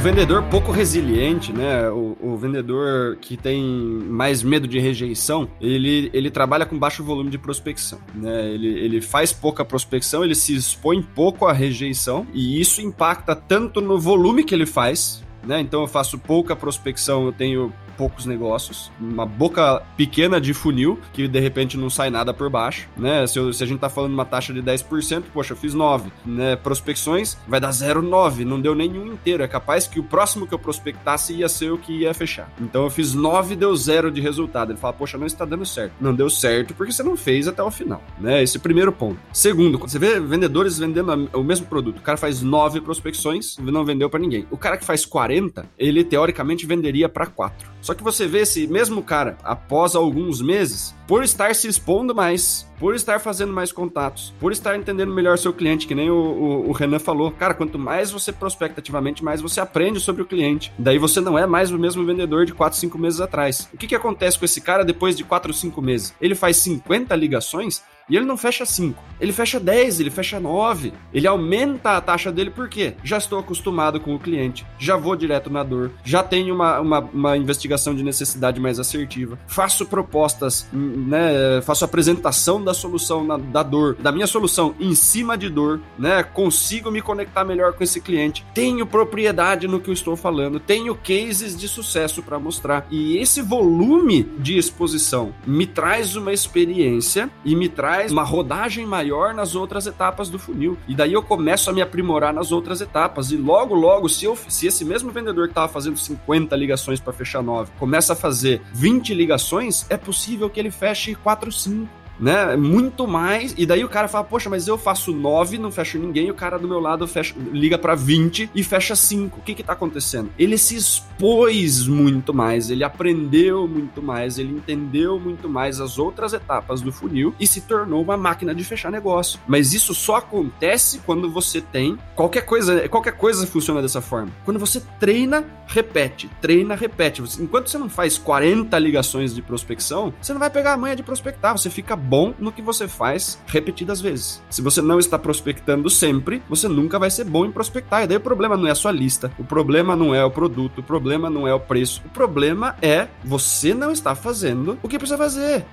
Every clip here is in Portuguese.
vendedor pouco resiliente, né? O, o, vendedor que tem mais medo de rejeição, ele, ele trabalha com baixo volume de prospecção, né? Ele, ele faz pouca prospecção, ele se expõe pouco à rejeição e isso impacta tanto no volume que ele faz, né? Então eu faço pouca prospecção, eu tenho poucos negócios, uma boca pequena de funil, que de repente não sai nada por baixo, né? Se, eu, se a gente tá falando uma taxa de 10%, poxa, eu fiz 9, né? Prospecções vai dar 0,9, não deu nenhum inteiro. É capaz que o próximo que eu prospectasse ia ser o que ia fechar. Então eu fiz 9, deu zero de resultado. Ele fala, poxa, não está dando certo. Não deu certo porque você não fez até o final, né? Esse é o primeiro ponto. Segundo, você vê vendedores vendendo o mesmo produto. O cara faz 9 prospecções, não vendeu para ninguém. O cara que faz 40, ele teoricamente venderia para 4. Só que você vê esse mesmo cara, após alguns meses, por estar se expondo mais, por estar fazendo mais contatos, por estar entendendo melhor seu cliente, que nem o, o, o, Renan falou. Cara, quanto mais você prospecta ativamente, mais você aprende sobre o cliente. Daí você não é mais o mesmo vendedor de 4, 5 meses atrás. O que, que acontece com esse cara depois de 4 ou 5 meses? Ele faz 50 ligações e ele não fecha 5, ele fecha 10, ele fecha 9. Ele aumenta a taxa dele porque já estou acostumado com o cliente, já vou direto na dor, já tenho uma, uma, uma investigação de necessidade mais assertiva, faço propostas, né, faço apresentação da solução na, da dor, da minha solução em cima de dor, né, consigo me conectar melhor com esse cliente, tenho propriedade no que eu estou falando, tenho cases de sucesso para mostrar e esse volume de exposição me traz uma experiência e me traz uma rodagem maior nas outras etapas do funil. E daí eu começo a me aprimorar nas outras etapas. E logo, logo, se, eu, se esse mesmo vendedor que estava fazendo 50 ligações para fechar 9 começa a fazer 20 ligações, é possível que ele feche 4, 5 né? Muito mais. E daí o cara fala, poxa, mas eu faço 9, não fecho ninguém, e o cara do meu lado fecha, liga para 20 e fecha 5. O que que tá acontecendo? Ele se expôs muito mais, ele aprendeu muito mais, ele entendeu muito mais as outras etapas do funil e se tornou uma máquina de fechar negócio. Mas isso só acontece quando você tem qualquer coisa, qualquer coisa funciona dessa forma. Quando você treina, repete, treina, repete. Enquanto você não faz 40 ligações de prospecção, você não vai pegar a manha de prospectar, você fica bom no que você faz repetidas vezes. Se você não está prospectando sempre, você nunca vai ser bom em prospectar. E daí o problema não é a sua lista, o problema não é o produto, o problema não é o preço. O problema é você não está fazendo o que precisa fazer.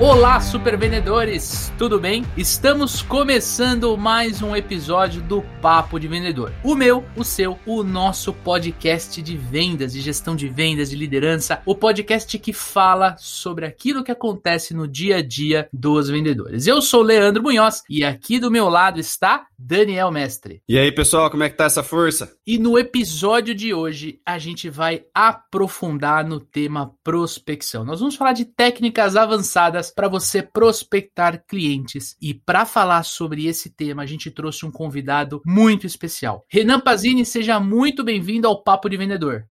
Olá, super vendedores, tudo bem? Estamos começando mais um episódio do Papo de Vendedor. O meu, o seu, o nosso podcast de vendas, de gestão de vendas, de liderança, o podcast que fala sobre aquilo que acontece no dia a dia dos vendedores. Eu sou Leandro Munhoz e aqui do meu lado está Daniel Mestre. E aí, pessoal, como é que tá essa força? E no episódio de hoje a gente vai aprofundar no tema prospecção. Nós vamos falar de técnicas avançadas para você prospectar clientes. E para falar sobre esse tema, a gente trouxe um convidado muito especial. Renan Pazini, seja muito bem-vindo ao Papo de Vendedor.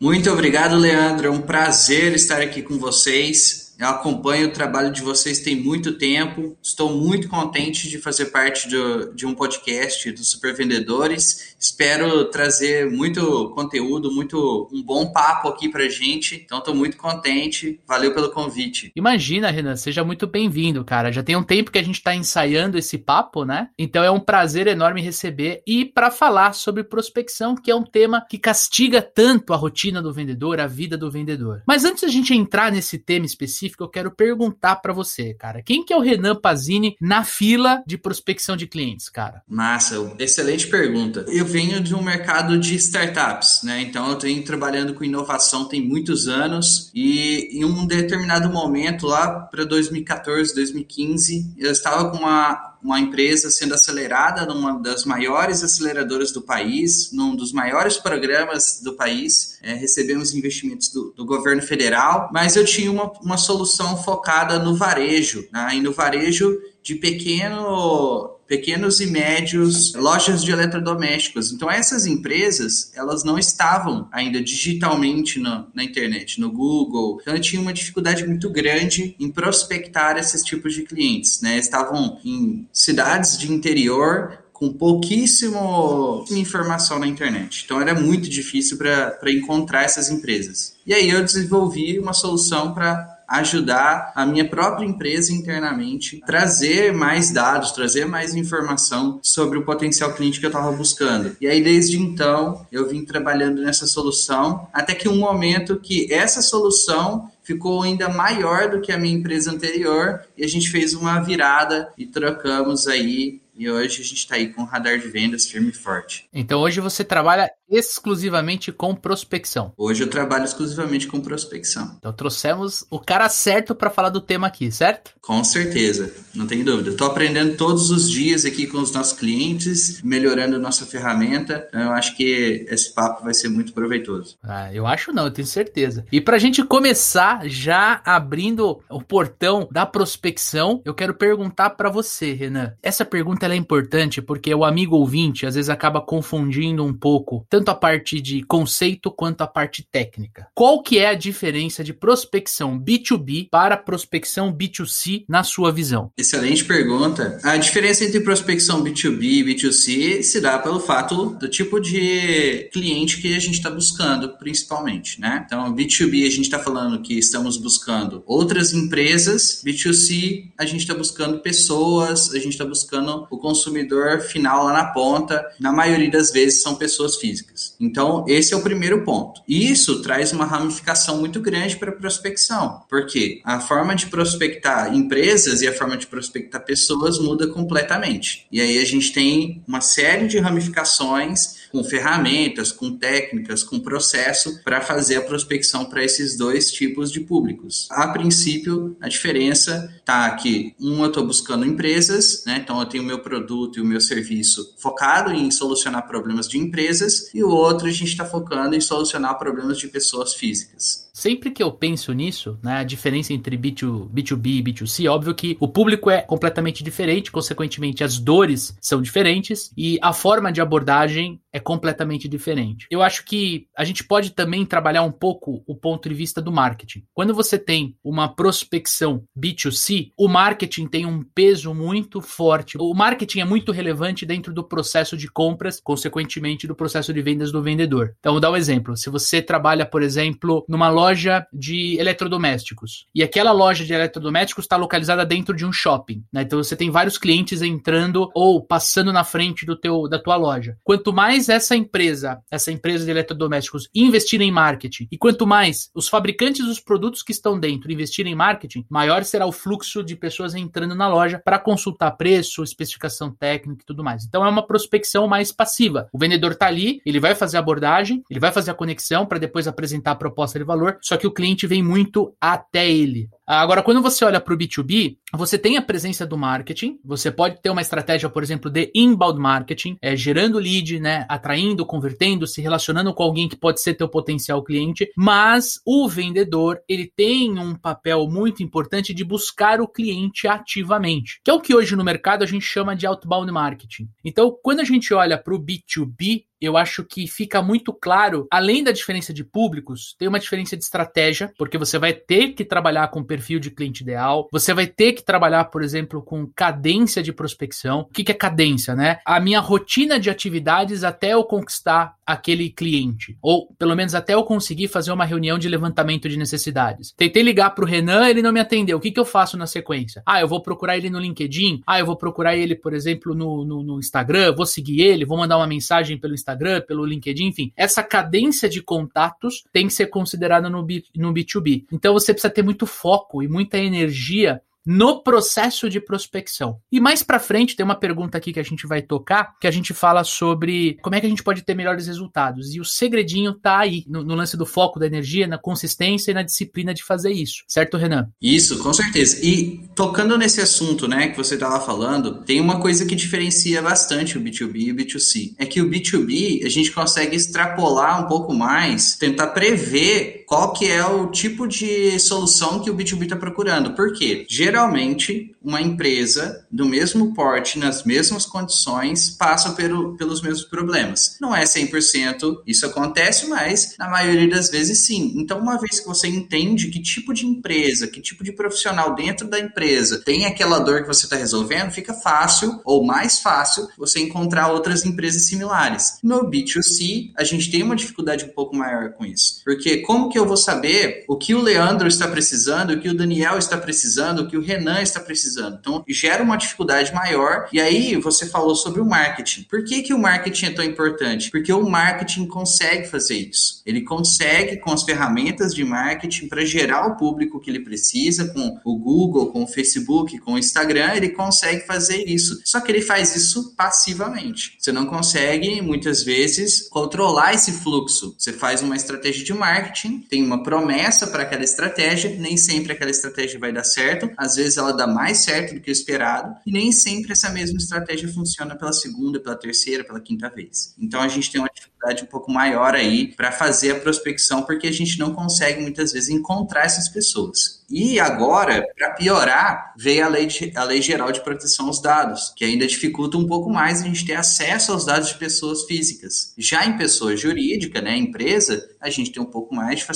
Muito obrigado, Leandro. É um prazer estar aqui com vocês. Eu acompanho o trabalho de vocês tem muito tempo. Estou muito contente de fazer parte de, de um podcast dos Supervendedores. Espero trazer muito conteúdo, muito um bom papo aqui para gente. Então, estou muito contente. Valeu pelo convite. Imagina, Renan, seja muito bem-vindo, cara. Já tem um tempo que a gente está ensaiando esse papo, né? Então, é um prazer enorme receber e para falar sobre prospecção, que é um tema que castiga tanto a rotina do vendedor, a vida do vendedor. Mas antes da gente entrar nesse tema específico, específica, eu quero perguntar para você, cara. Quem que é o Renan Pazini na fila de prospecção de clientes, cara? Massa, excelente pergunta. Eu venho de um mercado de startups, né? Então eu tenho trabalhando com inovação tem muitos anos e em um determinado momento lá para 2014, 2015, eu estava com uma uma empresa sendo acelerada numa das maiores aceleradoras do país, num dos maiores programas do país. É, recebemos investimentos do, do, governo federal, mas eu tinha uma, uma solução focada no varejo, né? e no varejo de pequeno pequenos e médios lojas de eletrodomésticos. Então essas empresas, elas não estavam ainda digitalmente no, na internet, no Google. Então tinha uma dificuldade muito grande em prospectar esses tipos de clientes, né? Estavam em cidades de interior com pouquíssimo informação na internet. Então era muito difícil para encontrar essas empresas. E aí eu desenvolvi uma solução para ajudar a minha própria empresa internamente, trazer mais dados, trazer mais informação sobre o potencial cliente que eu estava buscando. E aí, desde então, eu vim trabalhando nessa solução, até que um momento que essa solução ficou ainda maior do que a minha empresa anterior e a gente fez uma virada e trocamos aí e hoje a gente está aí com o radar de vendas firme e forte. Então hoje você trabalha exclusivamente com prospecção. Hoje eu trabalho exclusivamente com prospecção. Então trouxemos o cara certo para falar do tema aqui, certo? Com certeza, não tem dúvida. Estou aprendendo todos os dias aqui com os nossos clientes, melhorando nossa ferramenta. Então eu acho que esse papo vai ser muito proveitoso. Ah, eu acho não, eu tenho certeza. E para a gente começar já abrindo o portão da prospecção, eu quero perguntar para você, Renan. Essa pergunta ela é importante porque o amigo ouvinte às vezes acaba confundindo um pouco tanto a parte de conceito quanto a parte técnica. Qual que é a diferença de prospecção B2B para prospecção B2C na sua visão? Excelente pergunta. A diferença entre prospecção B2B e B2C se dá pelo fato do tipo de cliente que a gente está buscando, principalmente, né? Então, B2B a gente está falando que estamos buscando outras empresas, B2C a gente está buscando pessoas, a gente está buscando o consumidor final lá na ponta, na maioria das vezes são pessoas físicas. Então, esse é o primeiro ponto. E isso traz uma ramificação muito grande para a prospecção, porque a forma de prospectar empresas e a forma de prospectar pessoas muda completamente. E aí a gente tem uma série de ramificações com ferramentas, com técnicas, com processo para fazer a prospecção para esses dois tipos de públicos. A princípio, a diferença está que um eu estou buscando empresas, né? então eu tenho o meu produto e o meu serviço focado em solucionar problemas de empresas e o outro a gente está focando em solucionar problemas de pessoas físicas. Sempre que eu penso nisso, né, a diferença entre B2, B2B e B2C, óbvio que o público é completamente diferente, consequentemente as dores são diferentes e a forma de abordagem é completamente diferente. Eu acho que a gente pode também trabalhar um pouco o ponto de vista do marketing. Quando você tem uma prospecção B2C, o marketing tem um peso muito forte. O marketing é muito relevante dentro do processo de compras, consequentemente do processo de vendas do vendedor. Então, vou dar um exemplo. Se você trabalha, por exemplo, numa loja de eletrodomésticos e aquela loja de eletrodomésticos está localizada dentro de um shopping, né? Então você tem vários clientes entrando ou passando na frente do teu da tua loja. Quanto mais essa empresa, essa empresa de eletrodomésticos, investir em marketing, e quanto mais os fabricantes dos produtos que estão dentro investirem em marketing, maior será o fluxo de pessoas entrando na loja para consultar preço, especificação técnica e tudo mais. Então é uma prospecção mais passiva. O vendedor está ali, ele vai fazer a abordagem, ele vai fazer a conexão para depois apresentar a proposta de valor, só que o cliente vem muito até ele. Agora, quando você olha para o B2B, você tem a presença do marketing, você pode ter uma estratégia, por exemplo, de inbound marketing, é, gerando lead, né, atraindo, convertendo, se relacionando com alguém que pode ser teu potencial cliente, mas o vendedor, ele tem um papel muito importante de buscar o cliente ativamente, que é o que hoje no mercado a gente chama de outbound marketing. Então, quando a gente olha para o B2B, eu acho que fica muito claro, além da diferença de públicos, tem uma diferença de estratégia, porque você vai ter que trabalhar com perfil de cliente ideal, você vai ter que trabalhar, por exemplo, com cadência de prospecção. O que é cadência, né? A minha rotina de atividades até eu conquistar aquele cliente, ou pelo menos até eu conseguir fazer uma reunião de levantamento de necessidades. Tentei ligar para o Renan, ele não me atendeu. O que, que eu faço na sequência? Ah, eu vou procurar ele no LinkedIn, ah, eu vou procurar ele, por exemplo, no, no, no Instagram, vou seguir ele, vou mandar uma mensagem pelo Instagram pelo LinkedIn, enfim. Essa cadência de contatos tem que ser considerada no, B, no B2B. Então você precisa ter muito foco e muita energia no processo de prospecção. E mais para frente tem uma pergunta aqui que a gente vai tocar, que a gente fala sobre como é que a gente pode ter melhores resultados. E o segredinho tá aí, no, no lance do foco da energia, na consistência e na disciplina de fazer isso. Certo, Renan? Isso, com certeza. E tocando nesse assunto, né, que você estava falando, tem uma coisa que diferencia bastante o B2B e o B2C. É que o B2B a gente consegue extrapolar um pouco mais, tentar prever qual que é o tipo de solução que o B2B está procurando. Por quê? Geralmente geralmente uma empresa do mesmo porte, nas mesmas condições, passa pelo, pelos mesmos problemas. Não é 100% isso acontece, mas na maioria das vezes sim. Então, uma vez que você entende que tipo de empresa, que tipo de profissional dentro da empresa tem aquela dor que você está resolvendo, fica fácil ou mais fácil você encontrar outras empresas similares. No B2C, a gente tem uma dificuldade um pouco maior com isso. Porque como que que eu vou saber o que o Leandro está precisando, o que o Daniel está precisando, o que o Renan está precisando? Então, gera uma dificuldade maior. E aí, você falou sobre o marketing. Por que, que o marketing é tão importante? Porque o marketing consegue fazer isso. Ele consegue, com as ferramentas de marketing, para gerar o público que ele precisa, com o Google, com o Facebook, com o Instagram, ele consegue fazer isso. Só que ele faz isso passivamente. Você não consegue, muitas vezes, controlar esse fluxo. Você faz uma estratégia de marketing, tem uma promessa para aquela estratégia, nem sempre aquela estratégia vai dar certo, às vezes ela dá mais certo do que o esperado, e nem sempre essa mesma estratégia funciona pela segunda, pela terceira, pela quinta vez. Então a gente tem uma dificuldade um pouco maior aí para fazer a prospecção, porque a gente não consegue muitas vezes encontrar essas pessoas. E agora, para piorar, veio a lei, de, a lei Geral de Proteção aos Dados, que ainda dificulta um pouco mais a gente ter acesso aos dados de pessoas físicas. Já em pessoa jurídica, né, empresa, a gente tem um pouco mais de facilidade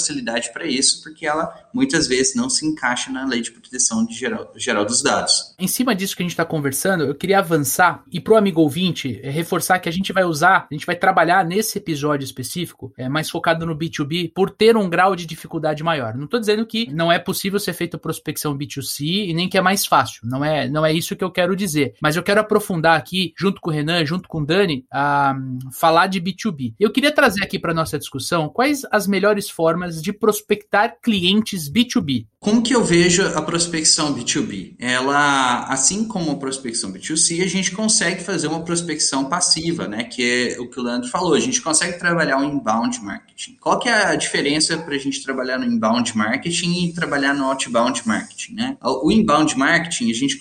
para isso, porque ela muitas vezes não se encaixa na lei de proteção de geral, geral dos dados. Em cima disso que a gente está conversando, eu queria avançar e para o amigo ouvinte é, reforçar que a gente vai usar, a gente vai trabalhar nesse episódio específico, é, mais focado no B2B, por ter um grau de dificuldade maior. Não estou dizendo que não é possível ser feita prospecção B2C e nem que é mais fácil. Não é, não é isso que eu quero dizer. Mas eu quero aprofundar aqui, junto com o Renan, junto com o Dani, a falar de B2B. Eu queria trazer aqui para nossa discussão quais as melhores formas de prospectar clientes B2B. Como que eu vejo a prospecção B2B? Ela, assim como a prospecção B2C, a gente consegue fazer uma prospecção passiva, né? Que é o que o Leandro falou. A gente consegue trabalhar o inbound marketing. Qual que é a diferença para a gente trabalhar no inbound marketing e trabalhar no outbound marketing, né? O inbound marketing, a gente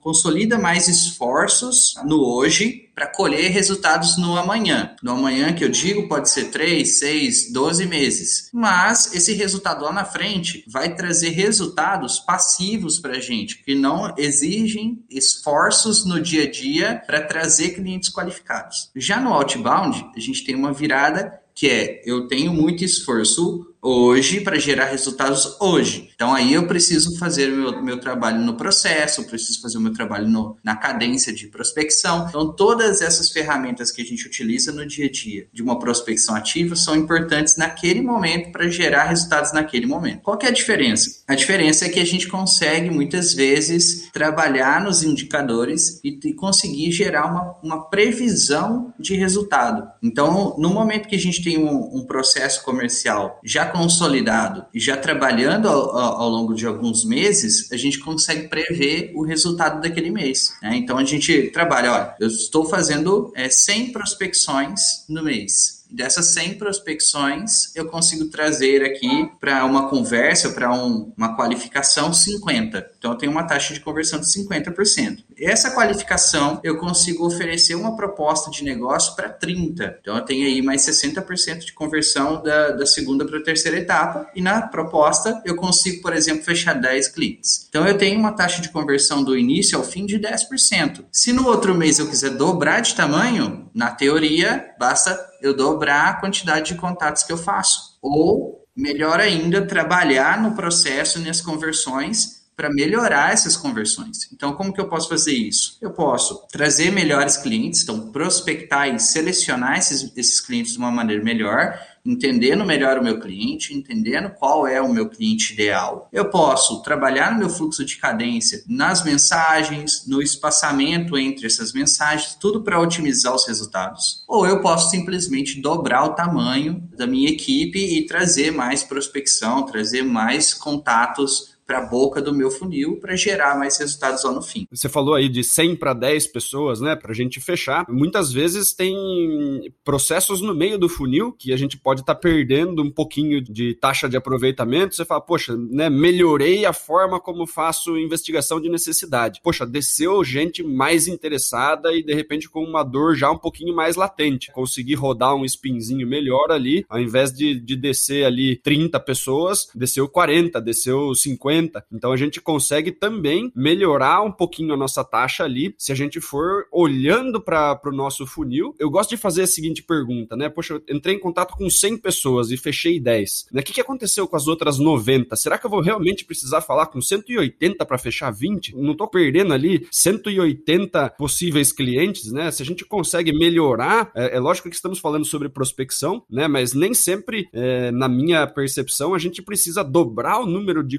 consolida mais esforços no hoje para colher resultados no amanhã. No amanhã que eu digo pode ser 3, 6, 12 meses. Mas esse resultado lá na frente vai trazer resultados passivos para a gente, que não exigem esforços no dia a dia para trazer clientes qualificados. Já no outbound, a gente tem uma virada que é eu tenho muito esforço hoje para gerar resultados hoje. Então aí eu preciso fazer meu, meu trabalho no processo, preciso fazer o meu trabalho no, na cadência de prospecção. Então todas essas ferramentas que a gente utiliza no dia a dia de uma prospecção ativa são importantes naquele momento para gerar resultados naquele momento. Qual que é a diferença? A diferença é que a gente consegue muitas vezes trabalhar nos indicadores e, e conseguir gerar uma, uma previsão de resultado. Então no momento que a gente tem um, um processo comercial já consolidado e já trabalhando ao, ao, longo de alguns meses, a gente consegue prever o resultado daquele mês. Né? Então a gente trabalha, olha, eu estou fazendo é, 100 prospecções no mês dessas 100 prospecções, eu consigo trazer aqui para uma conversa, para um, uma qualificação, 50. Então, eu tenho uma taxa de conversão de 50%. Essa qualificação, eu consigo oferecer uma proposta de negócio para 30. Então, eu tenho aí mais 60% de conversão da, da segunda para a terceira etapa. E na proposta, eu consigo, por exemplo, fechar 10 clientes. Então, eu tenho uma taxa de conversão do início ao fim de 10%. Se no outro mês eu quiser dobrar de tamanho, na teoria, basta eu dobrar a quantidade de contatos que eu faço. Ou, melhor ainda, trabalhar no processo, nas conversões, para melhorar essas conversões. Então, como que eu posso fazer isso? Eu posso trazer melhores clientes, então prospectar e selecionar esses, esses clientes de uma maneira melhor entendendo melhor o meu cliente, entendendo qual é o meu cliente ideal. Eu posso trabalhar no meu fluxo de cadência, nas mensagens, no espaçamento entre essas mensagens, tudo para otimizar os resultados. Ou eu posso simplesmente dobrar o tamanho da minha equipe e trazer mais prospecção, trazer mais contatos para a boca do meu funil para gerar mais resultados lá no fim. Você falou aí de 100 para 10 pessoas, né, para a gente fechar. Muitas vezes tem processos no meio do funil que a gente pode estar tá perdendo um pouquinho de taxa de aproveitamento. Você fala, poxa, né, melhorei a forma como faço investigação de necessidade. Poxa, desceu gente mais interessada e de repente com uma dor já um pouquinho mais latente. Consegui rodar um spinzinho melhor ali, ao invés de, de descer ali 30 pessoas, desceu 40, desceu 50 150. Então a gente consegue também melhorar um pouquinho a nossa taxa ali se a gente for olhando para o nosso funil. Eu gosto de fazer a seguinte pergunta, né? Poxa, eu entrei em contato com 100 pessoas e fechei 10. Né? O que, que aconteceu com as outras 90? Será que eu vou realmente precisar falar com 180 para fechar 20? Não tô perdendo ali 180 possíveis clientes, né? Se a gente consegue melhorar, é, é lógico que estamos falando sobre prospecção, né? Mas nem sempre, é, na minha percepção, a gente precisa dobrar o número de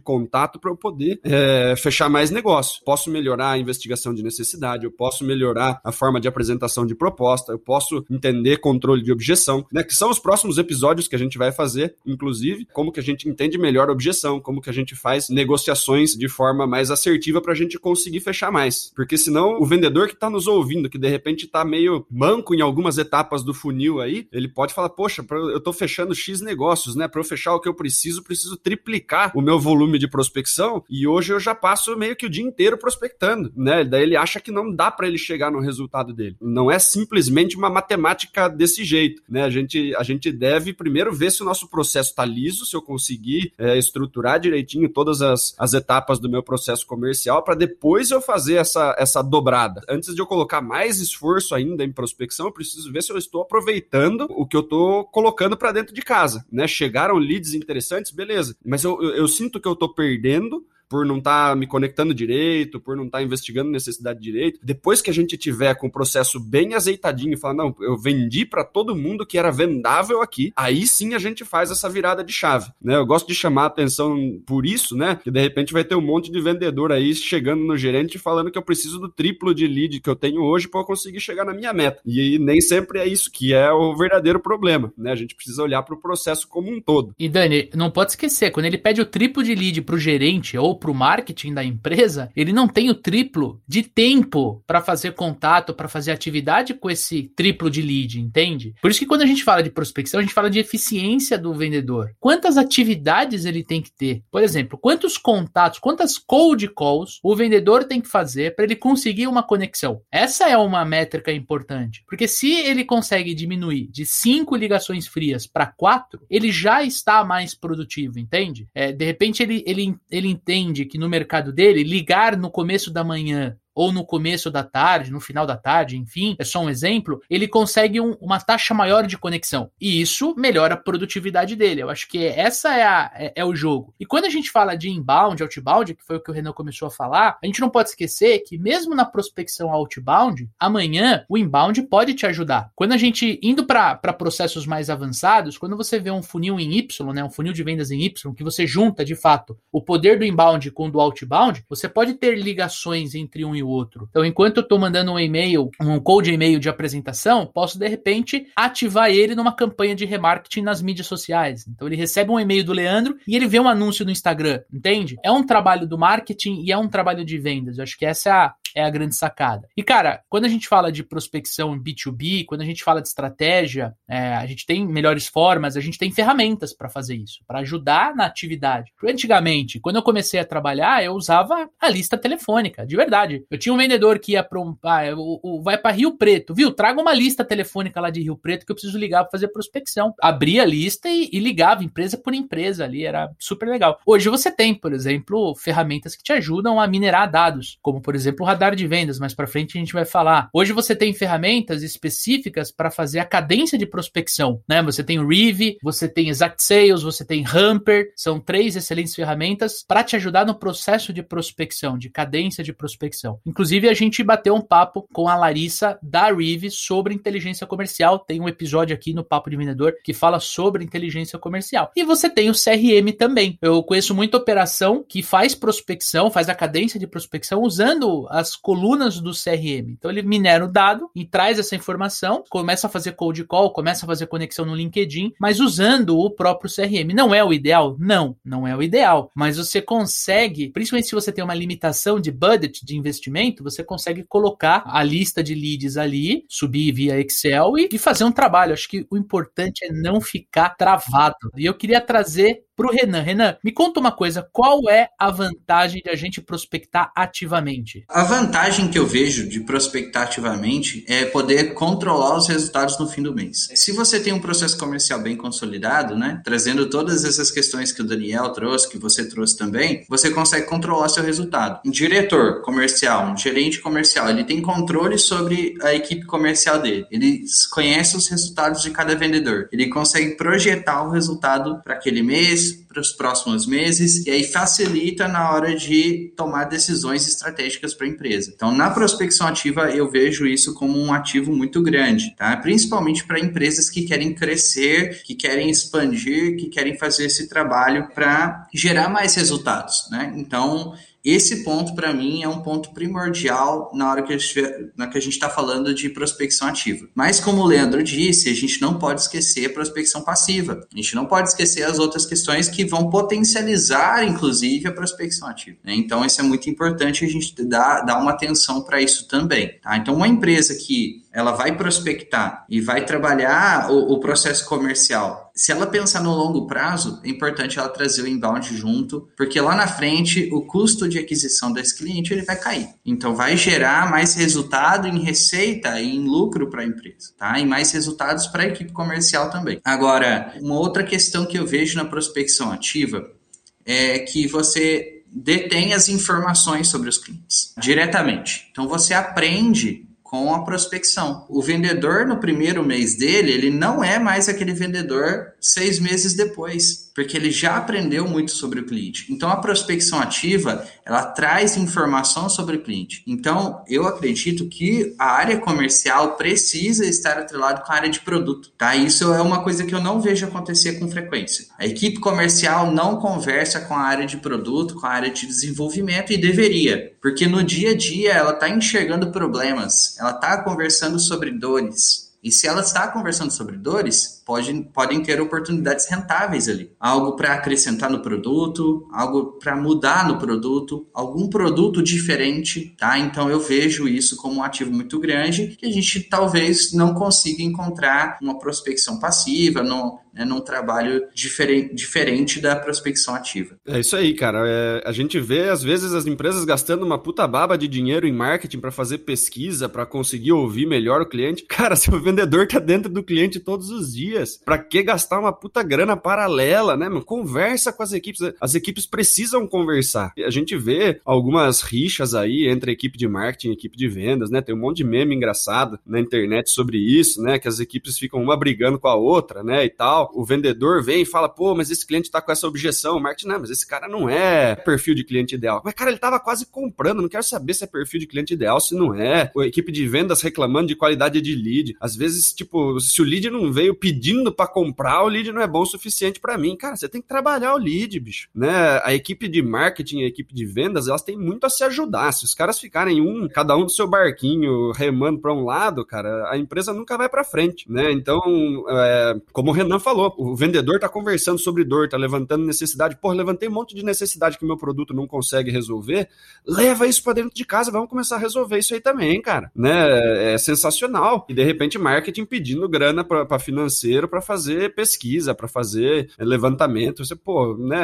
contato para eu poder é, fechar mais negócio. Posso melhorar a investigação de necessidade, eu posso melhorar a forma de apresentação de proposta, eu posso entender controle de objeção, né? Que são os próximos episódios que a gente vai fazer, inclusive, como que a gente entende melhor objeção, como que a gente faz negociações de forma mais assertiva para a gente conseguir fechar mais. Porque senão o vendedor que está nos ouvindo, que de repente está meio manco em algumas etapas do funil aí, ele pode falar, poxa, eu estou fechando X negócios, né? Para eu fechar o que eu preciso, preciso triplicar o meu volume de prospecção e hoje eu já passo meio que o dia inteiro prospectando, né? Daí ele acha que não dá para ele chegar no resultado dele. Não é simplesmente uma matemática desse jeito, né? A gente, a gente deve primeiro ver se o nosso processo está liso, se eu conseguir é, estruturar direitinho todas as, as etapas do meu processo comercial para depois eu fazer essa, essa dobrada. Antes de eu colocar mais esforço ainda em prospecção, eu preciso ver se eu estou aproveitando o que eu estou colocando para dentro de casa, né? Chegaram leads interessantes, beleza, mas eu, eu, eu sinto que eu estou perdendo por não estar tá me conectando direito, por não estar tá investigando necessidade direito. Depois que a gente tiver com o processo bem azeitadinho falar, não, eu vendi para todo mundo que era vendável aqui, aí sim a gente faz essa virada de chave, né? Eu gosto de chamar a atenção por isso, né? Que de repente vai ter um monte de vendedor aí chegando no gerente falando que eu preciso do triplo de lead que eu tenho hoje para eu conseguir chegar na minha meta. E nem sempre é isso que é o verdadeiro problema, né? A gente precisa olhar para o processo como um todo. E Dani, não pode esquecer, quando ele pede o triplo de lead para o gerente ou para o marketing da empresa, ele não tem o triplo de tempo para fazer contato, para fazer atividade com esse triplo de lead, entende? Por isso que quando a gente fala de prospecção, a gente fala de eficiência do vendedor. Quantas atividades ele tem que ter? Por exemplo, quantos contatos, quantas cold calls o vendedor tem que fazer para ele conseguir uma conexão? Essa é uma métrica importante, porque se ele consegue diminuir de cinco ligações frias para quatro, ele já está mais produtivo, entende? É, de repente ele, ele, ele entende que no mercado dele, ligar no começo da manhã ou no começo da tarde, no final da tarde, enfim, é só um exemplo, ele consegue um, uma taxa maior de conexão. E isso melhora a produtividade dele. Eu acho que essa é, a, é, é, o jogo. E quando a gente fala de inbound, outbound, que foi o que o Renan começou a falar, a gente não pode esquecer que mesmo na prospecção outbound, amanhã o inbound pode te ajudar. Quando a gente, indo para processos mais avançados, quando você vê um funil em Y, né, um funil de vendas em Y, que você junta de fato o poder do inbound com o do outbound, você pode ter ligações entre um e o outro. Então, enquanto eu estou mandando um e-mail, um code e-mail de apresentação, posso de repente ativar ele numa campanha de remarketing nas mídias sociais. Então, ele recebe um e-mail do Leandro e ele vê um anúncio no Instagram, entende? É um trabalho do marketing e é um trabalho de vendas. Eu acho que essa é a, é a grande sacada. E, cara, quando a gente fala de prospecção em B2B, quando a gente fala de estratégia, é, a gente tem melhores formas, a gente tem ferramentas para fazer isso, para ajudar na atividade. Antigamente, quando eu comecei a trabalhar, eu usava a lista telefônica, de verdade. Eu tinha um vendedor que ia para um. Ah, o, o, vai para Rio Preto, viu? Traga uma lista telefônica lá de Rio Preto que eu preciso ligar para fazer prospecção. Abria a lista e, e ligava empresa por empresa ali, era super legal. Hoje você tem, por exemplo, ferramentas que te ajudam a minerar dados, como por exemplo o radar de vendas, mais para frente a gente vai falar. Hoje você tem ferramentas específicas para fazer a cadência de prospecção, né? Você tem o Rive, você tem Exact Sales, você tem Hamper, são três excelentes ferramentas para te ajudar no processo de prospecção, de cadência de prospecção. Inclusive a gente bateu um papo com a Larissa da Rive sobre inteligência comercial, tem um episódio aqui no Papo de Vendedor que fala sobre inteligência comercial. E você tem o CRM também. Eu conheço muita operação que faz prospecção, faz a cadência de prospecção usando as as colunas do CRM. Então ele minera o dado e traz essa informação, começa a fazer cold call, começa a fazer conexão no LinkedIn, mas usando o próprio CRM. Não é o ideal? Não, não é o ideal. Mas você consegue, principalmente se você tem uma limitação de budget de investimento, você consegue colocar a lista de leads ali, subir via Excel e, e fazer um trabalho. Acho que o importante é não ficar travado. E eu queria trazer pro Renan. Renan, me conta uma coisa, qual é a vantagem de a gente prospectar ativamente? A vantagem que eu vejo de prospectar ativamente é poder controlar os resultados no fim do mês. Se você tem um processo comercial bem consolidado, né, trazendo todas essas questões que o Daniel trouxe, que você trouxe também, você consegue controlar seu resultado. Um diretor comercial, um gerente comercial, ele tem controle sobre a equipe comercial dele. Ele conhece os resultados de cada vendedor. Ele consegue projetar o resultado para aquele mês, para os próximos meses, e aí facilita na hora de tomar decisões estratégicas para a empresa. Então, na prospecção ativa, eu vejo isso como um ativo muito grande, tá? principalmente para empresas que querem crescer, que querem expandir, que querem fazer esse trabalho para gerar mais resultados. Né? Então, esse ponto, para mim, é um ponto primordial na hora que a gente está falando de prospecção ativa. Mas, como o Leandro disse, a gente não pode esquecer a prospecção passiva. A gente não pode esquecer as outras questões que vão potencializar, inclusive, a prospecção ativa. Né? Então, isso é muito importante a gente dar, dar uma atenção para isso também. Tá? Então, uma empresa que ela vai prospectar e vai trabalhar o, o, processo comercial. Se ela pensar no longo prazo, é importante ela trazer o inbound junto, porque lá na frente o custo de aquisição desse cliente ele vai cair. Então vai gerar mais resultado em receita e em lucro para a empresa, tá? E mais resultados para a equipe comercial também. Agora, uma outra questão que eu vejo na prospecção ativa é que você detém as informações sobre os clientes diretamente. Então você aprende com a prospecção. O vendedor no primeiro mês dele, ele não é mais aquele vendedor seis meses depois, porque ele já aprendeu muito sobre o cliente. Então a prospecção ativa, ela traz informação sobre o cliente. Então eu acredito que a área comercial precisa estar atrelado com a área de produto, tá? Isso é uma coisa que eu não vejo acontecer com frequência. A equipe comercial não conversa com a área de produto, com a área de desenvolvimento e deveria, porque no dia a dia ela está enxergando problemas, ela está conversando sobre dores. E se ela está conversando sobre dores, pode, podem ter oportunidades rentáveis ali. Algo para acrescentar no produto, algo para mudar no produto, algum produto diferente, tá? Então eu vejo isso como um ativo muito grande que a gente talvez não consiga encontrar uma prospecção passiva, no, né, num trabalho diferente, diferente da prospecção ativa. É isso aí, cara. É, a gente vê, às vezes, as empresas gastando uma puta baba de dinheiro em marketing para fazer pesquisa, para conseguir ouvir melhor o cliente. Cara, seu vendedor tá dentro do cliente todos os dias. Para que gastar uma puta grana paralela, né, mano? Conversa com as equipes. As equipes precisam conversar. A gente vê algumas rixas aí entre equipe de marketing e equipe de vendas, né? Tem um monte de meme engraçado na internet sobre isso, né? Que as equipes ficam uma brigando com a outra, né? E tal o vendedor vem e fala, pô, mas esse cliente tá com essa objeção, o marketing, não, mas esse cara não é perfil de cliente ideal. Mas, cara, ele tava quase comprando, não quero saber se é perfil de cliente ideal, se não é. A equipe de vendas reclamando de qualidade de lead. Às vezes, tipo, se o lead não veio pedindo para comprar, o lead não é bom o suficiente para mim. Cara, você tem que trabalhar o lead, bicho, né? A equipe de marketing, a equipe de vendas, elas têm muito a se ajudar. Se os caras ficarem um, cada um do seu barquinho, remando para um lado, cara, a empresa nunca vai para frente, né? Então, é, como o Renan falou, o vendedor está conversando sobre dor, está levantando necessidade. Pô, levantei um monte de necessidade que o meu produto não consegue resolver. Leva isso para dentro de casa, vamos começar a resolver isso aí também, cara. Né? É sensacional. E de repente, marketing pedindo grana para financeiro para fazer pesquisa, para fazer levantamento. Você, pô, né?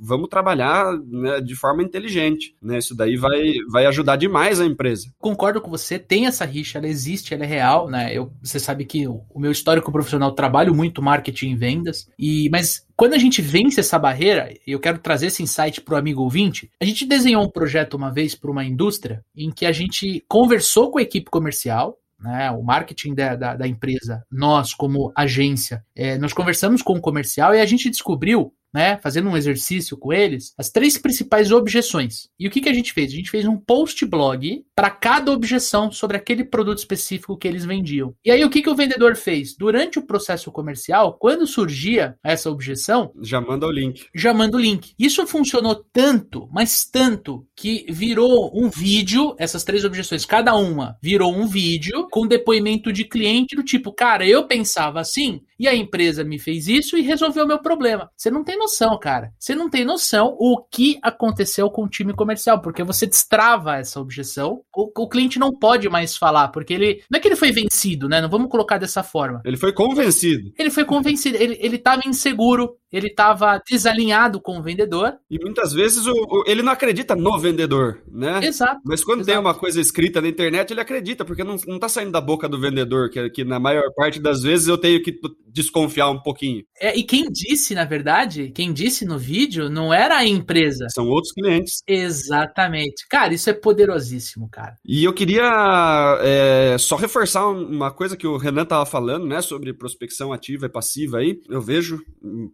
Vamos trabalhar né, de forma inteligente. Né? Isso daí vai, vai ajudar demais a empresa. Concordo com você, tem essa rixa, ela existe, ela é real, né? Eu, você sabe que o, o meu histórico profissional trabalho muito marketing vendas. E mas quando a gente vence essa barreira, eu quero trazer esse insight para o amigo ouvinte. A gente desenhou um projeto uma vez para uma indústria em que a gente conversou com a equipe comercial, né, o marketing da, da, da, empresa, nós como agência, é, nós conversamos com o comercial e a gente descobriu né, fazendo um exercício com eles, as três principais objeções. E o que, que a gente fez? A gente fez um post blog para cada objeção sobre aquele produto específico que eles vendiam. E aí o que, que o vendedor fez? Durante o processo comercial, quando surgia essa objeção, já manda o link. Já manda o link. Isso funcionou tanto, mas tanto que virou um vídeo, essas três objeções, cada uma virou um vídeo com depoimento de cliente do tipo, cara, eu pensava assim e a empresa me fez isso e resolveu o meu problema. Você não tem tem noção, cara. Você não tem noção o que aconteceu com o time comercial, porque você destrava essa objeção. O, o cliente não pode mais falar, porque ele. Não é que ele foi vencido, né? Não vamos colocar dessa forma. Ele foi convencido. Ele foi convencido. Ele, ele tava inseguro, ele estava desalinhado com o vendedor. E muitas vezes o, o, ele não acredita no vendedor, né? Exato. Mas quando exato. tem uma coisa escrita na internet, ele acredita, porque não, não tá saindo da boca do vendedor, que, que na maior parte das vezes eu tenho que desconfiar um pouquinho. É, e quem disse, na verdade, quem disse no vídeo não era a empresa. São outros clientes. Exatamente. Cara, isso é poderosíssimo, cara. E eu queria é, só reforçar uma coisa que o Renan tava falando, né, sobre prospecção ativa e passiva aí. Eu vejo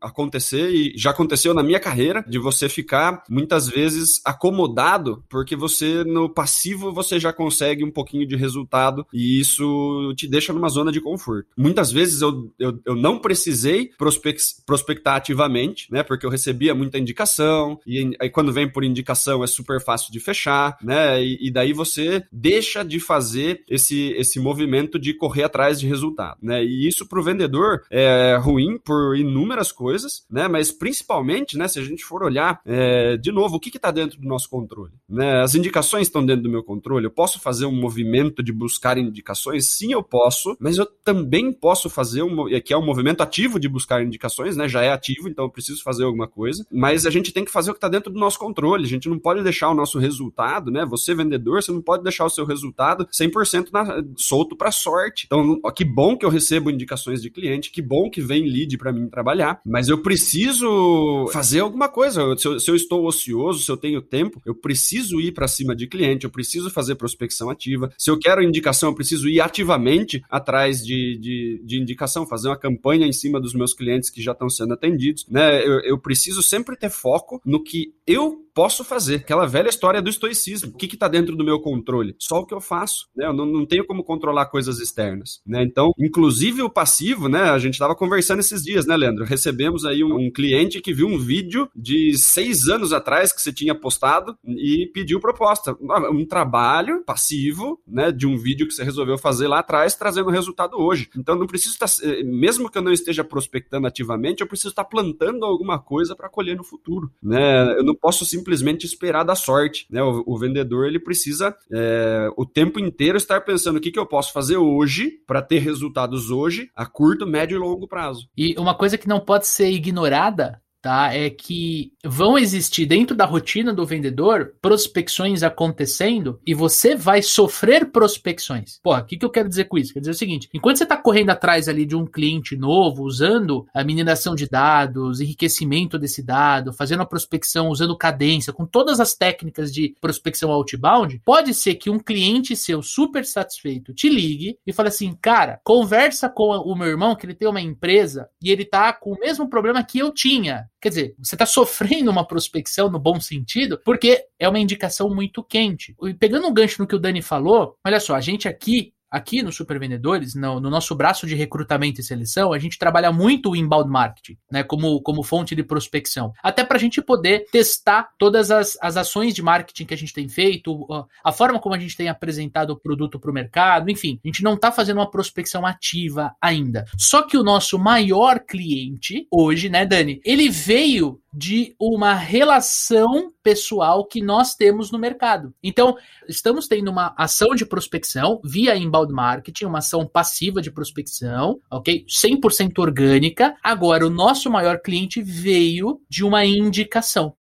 acontecer e já aconteceu na minha carreira de você ficar muitas vezes acomodado porque você no passivo você já consegue um pouquinho de resultado e isso te deixa numa zona de conforto. Muitas vezes eu, eu, eu não precisei prospec prospectar ativamente, né? Porque eu recebia muita indicação e aí quando vem por indicação é super fácil de fechar, né? E, e daí você deixa de fazer esse, esse movimento de correr atrás de resultado, né? E isso para o vendedor é ruim por inúmeras coisas, né? Mas principalmente, né? Se a gente for olhar é, de novo, o que está dentro do nosso controle? Né? As indicações estão dentro do meu controle. Eu posso fazer um movimento de buscar indicações? Sim, eu posso, mas eu também posso fazer um que é um movimento ativo de buscar indicações, né? Já é ativo, então eu preciso fazer alguma coisa. Mas a gente tem que fazer o que está dentro do nosso controle. A gente não pode deixar o nosso resultado, né? Você vendedor, você não pode deixar o seu resultado 100% na, solto para sorte. Então, ó, que bom que eu recebo indicações de cliente, que bom que vem lead para mim trabalhar, mas eu preciso fazer alguma coisa. Se eu, se eu estou ocioso, se eu tenho tempo, eu preciso ir para cima de cliente, eu preciso fazer prospecção ativa. Se eu quero indicação, eu preciso ir ativamente atrás de, de, de indicação, fazer uma campanha em cima dos meus clientes que já estão sendo atendidos. Né? Eu, eu preciso sempre ter foco no que eu posso fazer. Aquela velha história do estoicismo. O que está dentro do meu controle? Só o que eu faço. Né? Eu não, não tenho como controlar coisas externas. Né? Então, inclusive o passivo, né? A gente estava conversando esses dias, né, Leandro? Recebemos aí um, um, cliente que viu um vídeo de seis anos atrás que você tinha postado e pediu proposta. Um trabalho passivo, né? De um vídeo que você resolveu fazer lá atrás, trazendo resultado hoje. Então, não preciso estar, eh, mesmo que eu não esteja prospectando ativamente, eu preciso estar plantando alguma coisa para colher no futuro. Né? Eu não posso simplesmente simplesmente esperar da sorte. Né? O, o vendedor ele precisa é, o tempo inteiro estar pensando o que, que eu posso fazer hoje para ter resultados hoje a curto, médio e longo prazo. E uma coisa que não pode ser ignorada tá? É que vão existir dentro da rotina do vendedor prospecções acontecendo e você vai sofrer prospecções. Pô, o que, que eu quero dizer com isso? Quer dizer o seguinte: enquanto você está correndo atrás ali de um cliente novo, usando a mineração de dados, enriquecimento desse dado, fazendo a prospecção usando cadência, com todas as técnicas de prospecção outbound, pode ser que um cliente seu super satisfeito te ligue e fale assim: cara, conversa com o meu irmão que ele tem uma empresa e ele tá com o mesmo problema que eu tinha. Quer dizer, você está sofrendo uma prospecção no bom sentido, porque é uma indicação muito quente. E pegando um gancho no que o Dani falou, olha só, a gente aqui Aqui no Super Vendedores, no, no, nosso braço de recrutamento e seleção, a gente trabalha muito o inbound marketing, né, como, como fonte de prospecção. Até para a gente poder testar todas as, as ações de marketing que a gente tem feito, a forma como a gente tem apresentado o produto para o mercado, enfim, a gente não está fazendo uma prospecção ativa ainda. Só que o nosso maior cliente hoje, né, Dani, ele veio de uma relação pessoal que nós temos no mercado. Então, estamos tendo uma ação de prospecção via inbound marketing, uma ação passiva de prospecção, ok? 100% orgânica. Agora, o nosso maior cliente veio de uma indicação.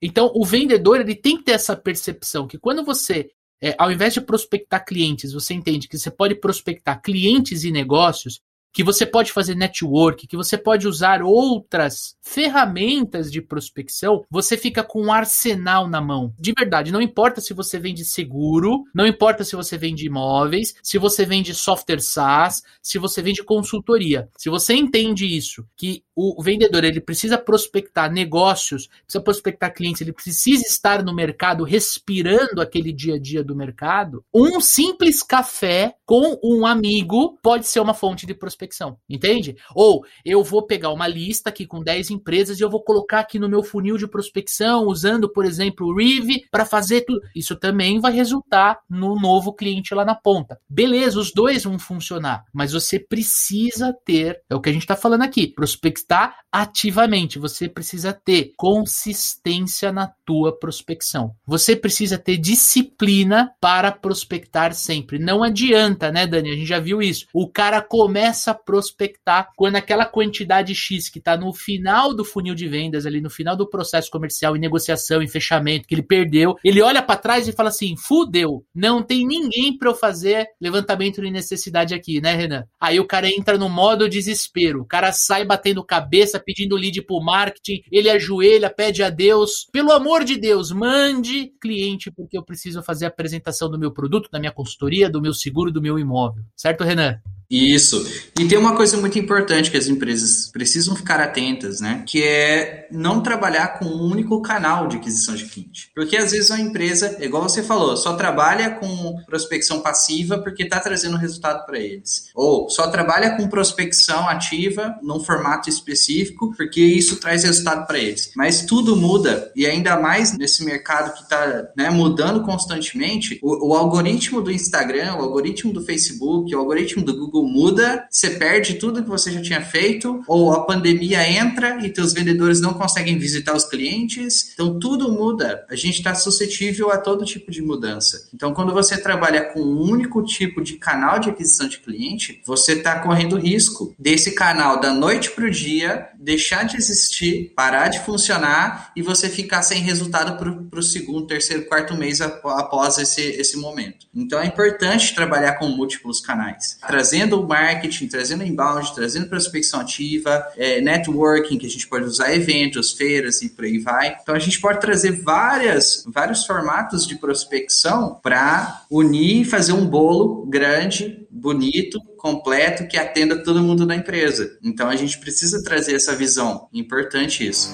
Então, o vendedor ele tem que ter essa percepção que quando você é, ao invés de prospectar clientes, você entende que você pode prospectar clientes e negócios que você pode fazer network, que você pode usar outras ferramentas de prospecção, você fica com um arsenal na mão. De verdade, não importa se você vende seguro, não importa se você vende imóveis, se você vende software SaaS, se você vende consultoria. Se você entende isso, que o vendedor ele precisa prospectar negócios, precisa prospectar clientes, ele precisa estar no mercado respirando aquele dia a dia do mercado, um simples café com um amigo pode ser uma fonte de prospecção prospecção, entende? Ou eu vou pegar uma lista aqui com 10 empresas e eu vou colocar aqui no meu funil de prospecção, usando, por exemplo, o Rive para fazer tudo. Isso também vai resultar no novo cliente lá na ponta. Beleza, os dois vão funcionar, mas você precisa ter, é o que a gente está falando aqui, prospectar ativamente. Você precisa ter consistência na tua prospecção. Você precisa ter disciplina para prospectar sempre. Não adianta, né, Dani? A gente já viu isso. O cara começa prospectar quando aquela quantidade X que está no final do funil de vendas, ali no final do processo comercial, em negociação, em fechamento, que ele perdeu, ele olha para trás e fala assim: fudeu, não tem ninguém para eu fazer levantamento de necessidade aqui, né, Renan? Aí o cara entra no modo desespero, o cara sai batendo cabeça, pedindo lead pro marketing, ele ajoelha, pede a Deus, pelo amor de Deus, mande cliente, porque eu preciso fazer a apresentação do meu produto, da minha consultoria, do meu seguro, do meu imóvel. Certo, Renan? Isso. E tem uma coisa muito importante que as empresas precisam ficar atentas, né? Que é não trabalhar com um único canal de aquisição de cliente. Porque às vezes uma empresa, igual você falou, só trabalha com prospecção passiva porque está trazendo resultado para eles. Ou só trabalha com prospecção ativa num formato específico porque isso traz resultado para eles. Mas tudo muda e ainda mais nesse mercado que está né, mudando constantemente, o, o algoritmo do Instagram, o algoritmo do Facebook, o algoritmo do Google Muda, você perde tudo que você já tinha feito, ou a pandemia entra e teus vendedores não conseguem visitar os clientes. Então tudo muda. A gente está suscetível a todo tipo de mudança. Então quando você trabalha com um único tipo de canal de aquisição de cliente, você está correndo risco desse canal da noite para o dia deixar de existir, parar de funcionar e você ficar sem resultado para o segundo, terceiro, quarto mês após esse, esse momento. Então é importante trabalhar com múltiplos canais, trazendo trazendo marketing, trazendo inbound, trazendo prospecção ativa, é, networking, que a gente pode usar eventos, feiras e por aí vai. Então a gente pode trazer várias, vários formatos de prospecção para unir e fazer um bolo grande, bonito, completo, que atenda todo mundo da empresa. Então a gente precisa trazer essa visão. Importante isso.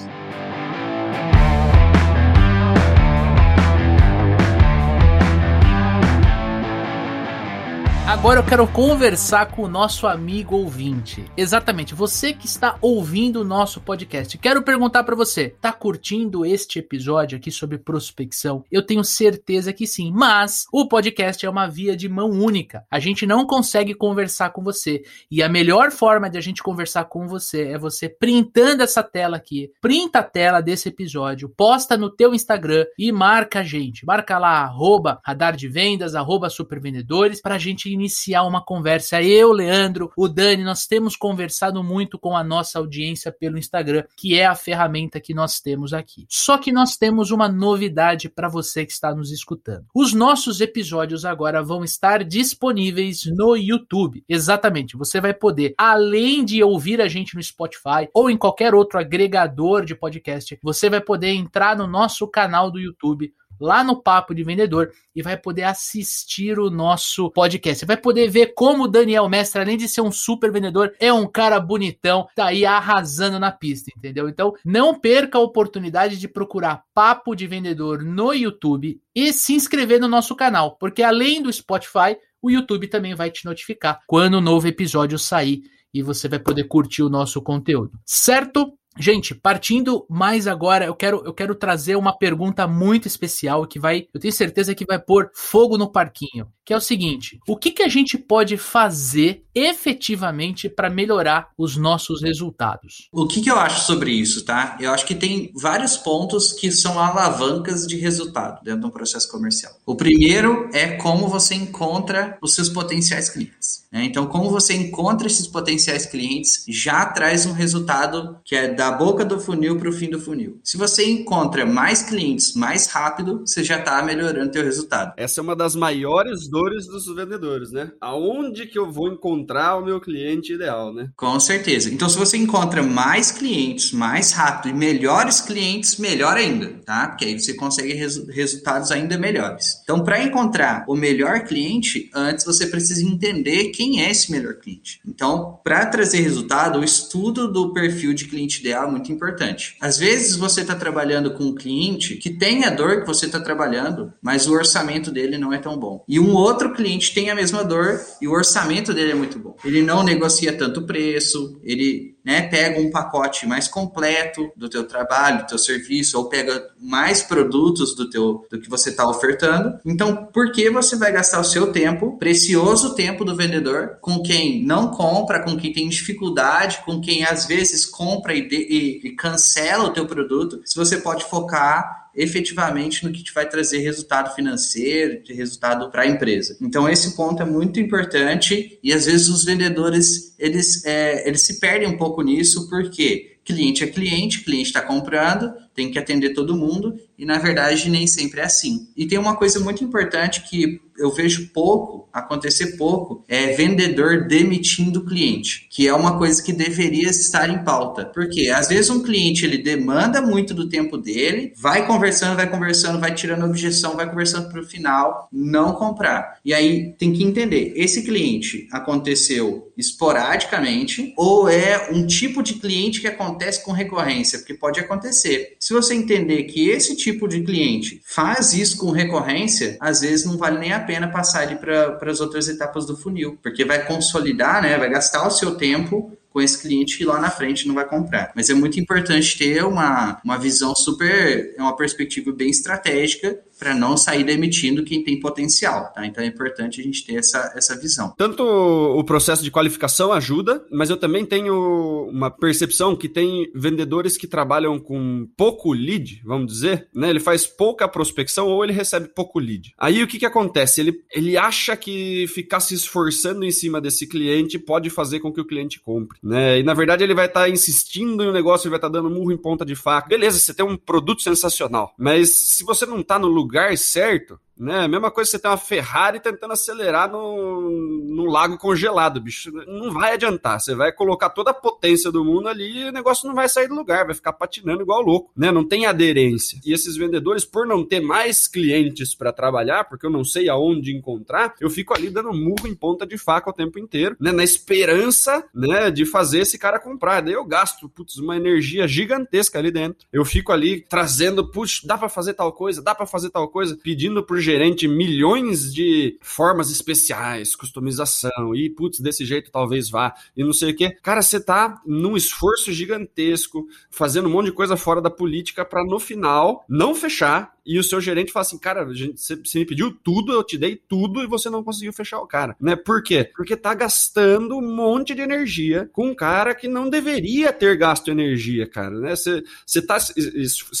Agora eu quero conversar com o nosso amigo ouvinte. Exatamente, você que está ouvindo o nosso podcast. Quero perguntar para você, tá curtindo este episódio aqui sobre prospecção? Eu tenho certeza que sim, mas o podcast é uma via de mão única. A gente não consegue conversar com você e a melhor forma de a gente conversar com você é você printando essa tela aqui. Printa a tela desse episódio, posta no teu Instagram e marca a gente. Marca lá arroba radar de vendas, supervendedores pra gente iniciar uma conversa. Eu, Leandro, o Dani, nós temos conversado muito com a nossa audiência pelo Instagram, que é a ferramenta que nós temos aqui. Só que nós temos uma novidade para você que está nos escutando. Os nossos episódios agora vão estar disponíveis no YouTube. Exatamente, você vai poder, além de ouvir a gente no Spotify ou em qualquer outro agregador de podcast, você vai poder entrar no nosso canal do YouTube lá no Papo de Vendedor e vai poder assistir o nosso podcast. Você vai poder ver como o Daniel Mestre, além de ser um super vendedor, é um cara bonitão, tá aí arrasando na pista, entendeu? Então, não perca a oportunidade de procurar Papo de Vendedor no YouTube e se inscrever no nosso canal, porque além do Spotify, o YouTube também vai te notificar quando o novo episódio sair e você vai poder curtir o nosso conteúdo. Certo? Gente, partindo mais agora, eu quero, eu quero trazer uma pergunta muito especial que vai, eu tenho certeza que vai pôr fogo no parquinho, que é o seguinte: o que, que a gente pode fazer efetivamente para melhorar os nossos resultados? O que, que eu acho sobre isso, tá? Eu acho que tem vários pontos que são alavancas de resultado dentro de um processo comercial. O primeiro é como você encontra os seus potenciais clientes. Né? Então, como você encontra esses potenciais clientes já traz um resultado que é da boca do funil para o fim do funil. Se você encontra mais clientes mais rápido, você já está melhorando seu resultado. Essa é uma das maiores dores dos vendedores, né? Aonde que eu vou encontrar o meu cliente ideal, né? Com certeza. Então, se você encontra mais clientes mais rápido e melhores clientes, melhor ainda, tá? Porque aí você consegue res resultados ainda melhores. Então, para encontrar o melhor cliente, antes você precisa entender quem quem é esse melhor cliente. Então, para trazer resultado, o estudo do perfil de cliente ideal é muito importante. Às vezes você está trabalhando com um cliente que tem a dor que você está trabalhando, mas o orçamento dele não é tão bom. E um outro cliente tem a mesma dor e o orçamento dele é muito bom. Ele não negocia tanto preço, ele né, pega um pacote mais completo do teu trabalho, do teu serviço, ou pega mais produtos do teu do que você está ofertando. Então, por que você vai gastar o seu tempo, precioso tempo do vendedor, com quem não compra, com quem tem dificuldade, com quem às vezes compra e, de, e, e cancela o teu produto, se você pode focar efetivamente no que te vai trazer resultado financeiro, de resultado para a empresa. Então esse ponto é muito importante e às vezes os vendedores eles, é, eles se perdem um pouco nisso porque cliente é cliente, cliente está comprando, tem que atender todo mundo e na verdade nem sempre é assim. E tem uma coisa muito importante que eu vejo pouco, acontecer pouco, é vendedor demitindo cliente, que é uma coisa que deveria estar em pauta. Porque às vezes um cliente ele demanda muito do tempo dele, vai conversando, vai conversando, vai tirando objeção, vai conversando para o final, não comprar. E aí tem que entender, esse cliente aconteceu esporadicamente ou é um tipo de cliente que acontece com recorrência, porque pode acontecer. Se você entender que esse tipo de cliente faz isso com recorrência, às vezes não vale nem a pena passar ele para as outras etapas do funil, porque vai consolidar, né, vai gastar o seu tempo com esse cliente que lá na frente não vai comprar. Mas é muito importante ter uma, uma visão super, é uma perspectiva bem estratégica para não sair demitindo quem tem potencial, tá? Então é importante a gente ter essa, essa visão. Tanto o processo de qualificação ajuda, mas eu também tenho uma percepção que tem vendedores que trabalham com pouco lead, vamos dizer, né? Ele faz pouca prospecção ou ele recebe pouco lead. Aí o que que acontece? Ele, ele acha que ficar se esforçando em cima desse cliente pode fazer com que o cliente compre, né? E na verdade ele vai estar tá insistindo em um negócio, ele vai estar tá dando murro em ponta de faca. Beleza, você tem um produto sensacional, mas se você não está no lugar lugar certo, né? Mesma coisa você tem uma Ferrari tentando acelerar no, no lago congelado, bicho. Não vai adiantar. Você vai colocar toda a potência do mundo ali e o negócio não vai sair do lugar, vai ficar patinando igual louco, né? Não tem aderência. E esses vendedores, por não ter mais clientes para trabalhar, porque eu não sei aonde encontrar, eu fico ali dando murro em ponta de faca o tempo inteiro, né? Na esperança, né, de fazer esse cara comprar. Daí eu gasto, putz, uma energia gigantesca ali dentro. Eu fico ali trazendo, putz, dá para fazer tal coisa, dá para fazer tal coisa, pedindo pro gerente milhões de formas especiais, customização, e putz, desse jeito talvez vá, e não sei o que. Cara, você tá num esforço gigantesco, fazendo um monte de coisa fora da política para no final não fechar e o seu gerente fala assim, cara, você, me pediu tudo, eu te dei tudo e você não conseguiu fechar o cara, né? Por quê? Porque tá gastando um monte de energia com um cara que não deveria ter gasto energia, cara, né? Você tá se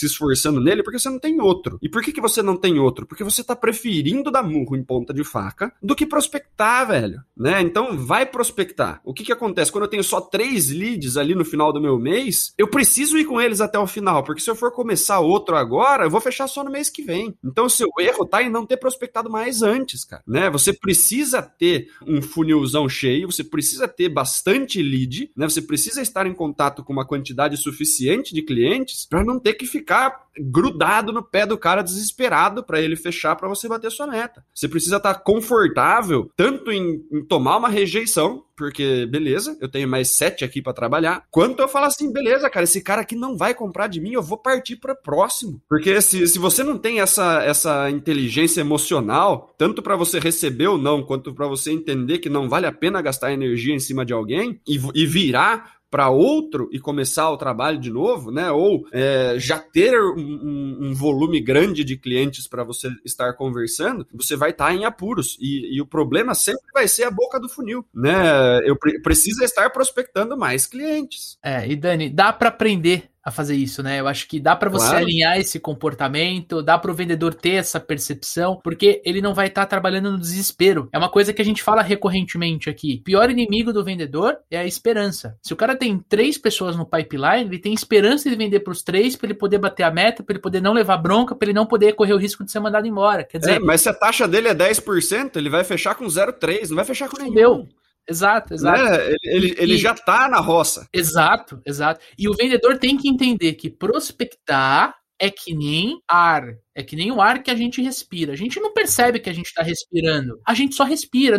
esforçando nele porque você não tem outro. E por que, que você não tem outro? Porque você tá preferindo dar murro em ponta de faca do que prospectar, velho, né? Então vai prospectar. O que que acontece? Quando eu tenho só três leads ali no final do meu mês, eu preciso ir com eles até o final, porque se eu for começar outro agora, eu vou fechar só no mês que vem. Então, seu erro tá em não ter prospectado mais antes, cara. Né? Você precisa ter um funilzão cheio, você precisa ter bastante lead, né? Você precisa estar em contato com uma quantidade suficiente de clientes para não ter que ficar grudado no pé do cara desesperado para ele fechar para você bater sua meta. Você precisa estar tá confortável tanto em, em tomar uma rejeição, porque beleza, eu tenho mais sete aqui para trabalhar, quanto eu falo assim, beleza, cara, esse cara aqui não vai comprar de mim, eu vou partir para próximo. Porque se, se você não tem essa, essa inteligência emocional, tanto para você receber ou não, quanto para você entender que não vale a pena gastar energia em cima de alguém e, e virar para outro e começar o trabalho de novo, né? Ou é, já ter um, um, volume grande de clientes para você estar conversando, você vai estar tá em apuros. E, e, o problema sempre vai ser a boca do funil, né? Eu pre preciso estar prospectando mais clientes. É, e Dani, dá para aprender a fazer isso, né? Eu acho que dá para você claro. alinhar esse comportamento, dá para o vendedor ter essa percepção, porque ele não vai estar tá trabalhando no desespero. É uma coisa que a gente fala recorrentemente aqui. O pior inimigo do vendedor é a esperança. Se o cara tem três pessoas no pipeline, ele tem esperança de vender para os três, para ele poder bater a meta, para ele poder não levar bronca, para ele não poder correr o risco de ser mandado embora. Quer dizer, é, mas se a taxa dele é 10%, ele vai fechar com 0,3, não vai fechar com nenhum. Deu. Exato, exato. Né? Ele, ele, ele e, já tá na roça. Exato, exato. E o vendedor tem que entender que prospectar é que nem ar. É que nem o ar que a gente respira. A gente não percebe que a gente tá respirando. A gente só respira.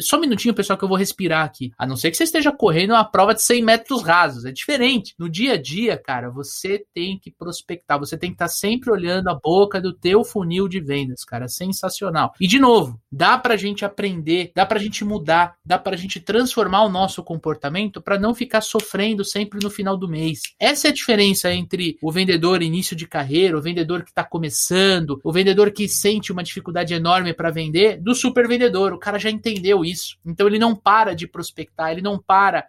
Só um minutinho, pessoal, que eu vou respirar aqui. A não ser que você esteja correndo uma prova de 100 metros rasos. É diferente. No dia a dia, cara, você tem que prospectar. Você tem que estar tá sempre olhando a boca do teu funil de vendas, cara. Sensacional. E, de novo, dá pra gente aprender, dá pra gente mudar, dá pra gente transformar o nosso comportamento para não ficar sofrendo sempre no final do mês. Essa é a diferença entre o vendedor início de carreira, o vendedor que está começando, o vendedor que sente uma dificuldade enorme para vender, do super vendedor. O cara já entendeu isso. Então ele não para de prospectar, ele não para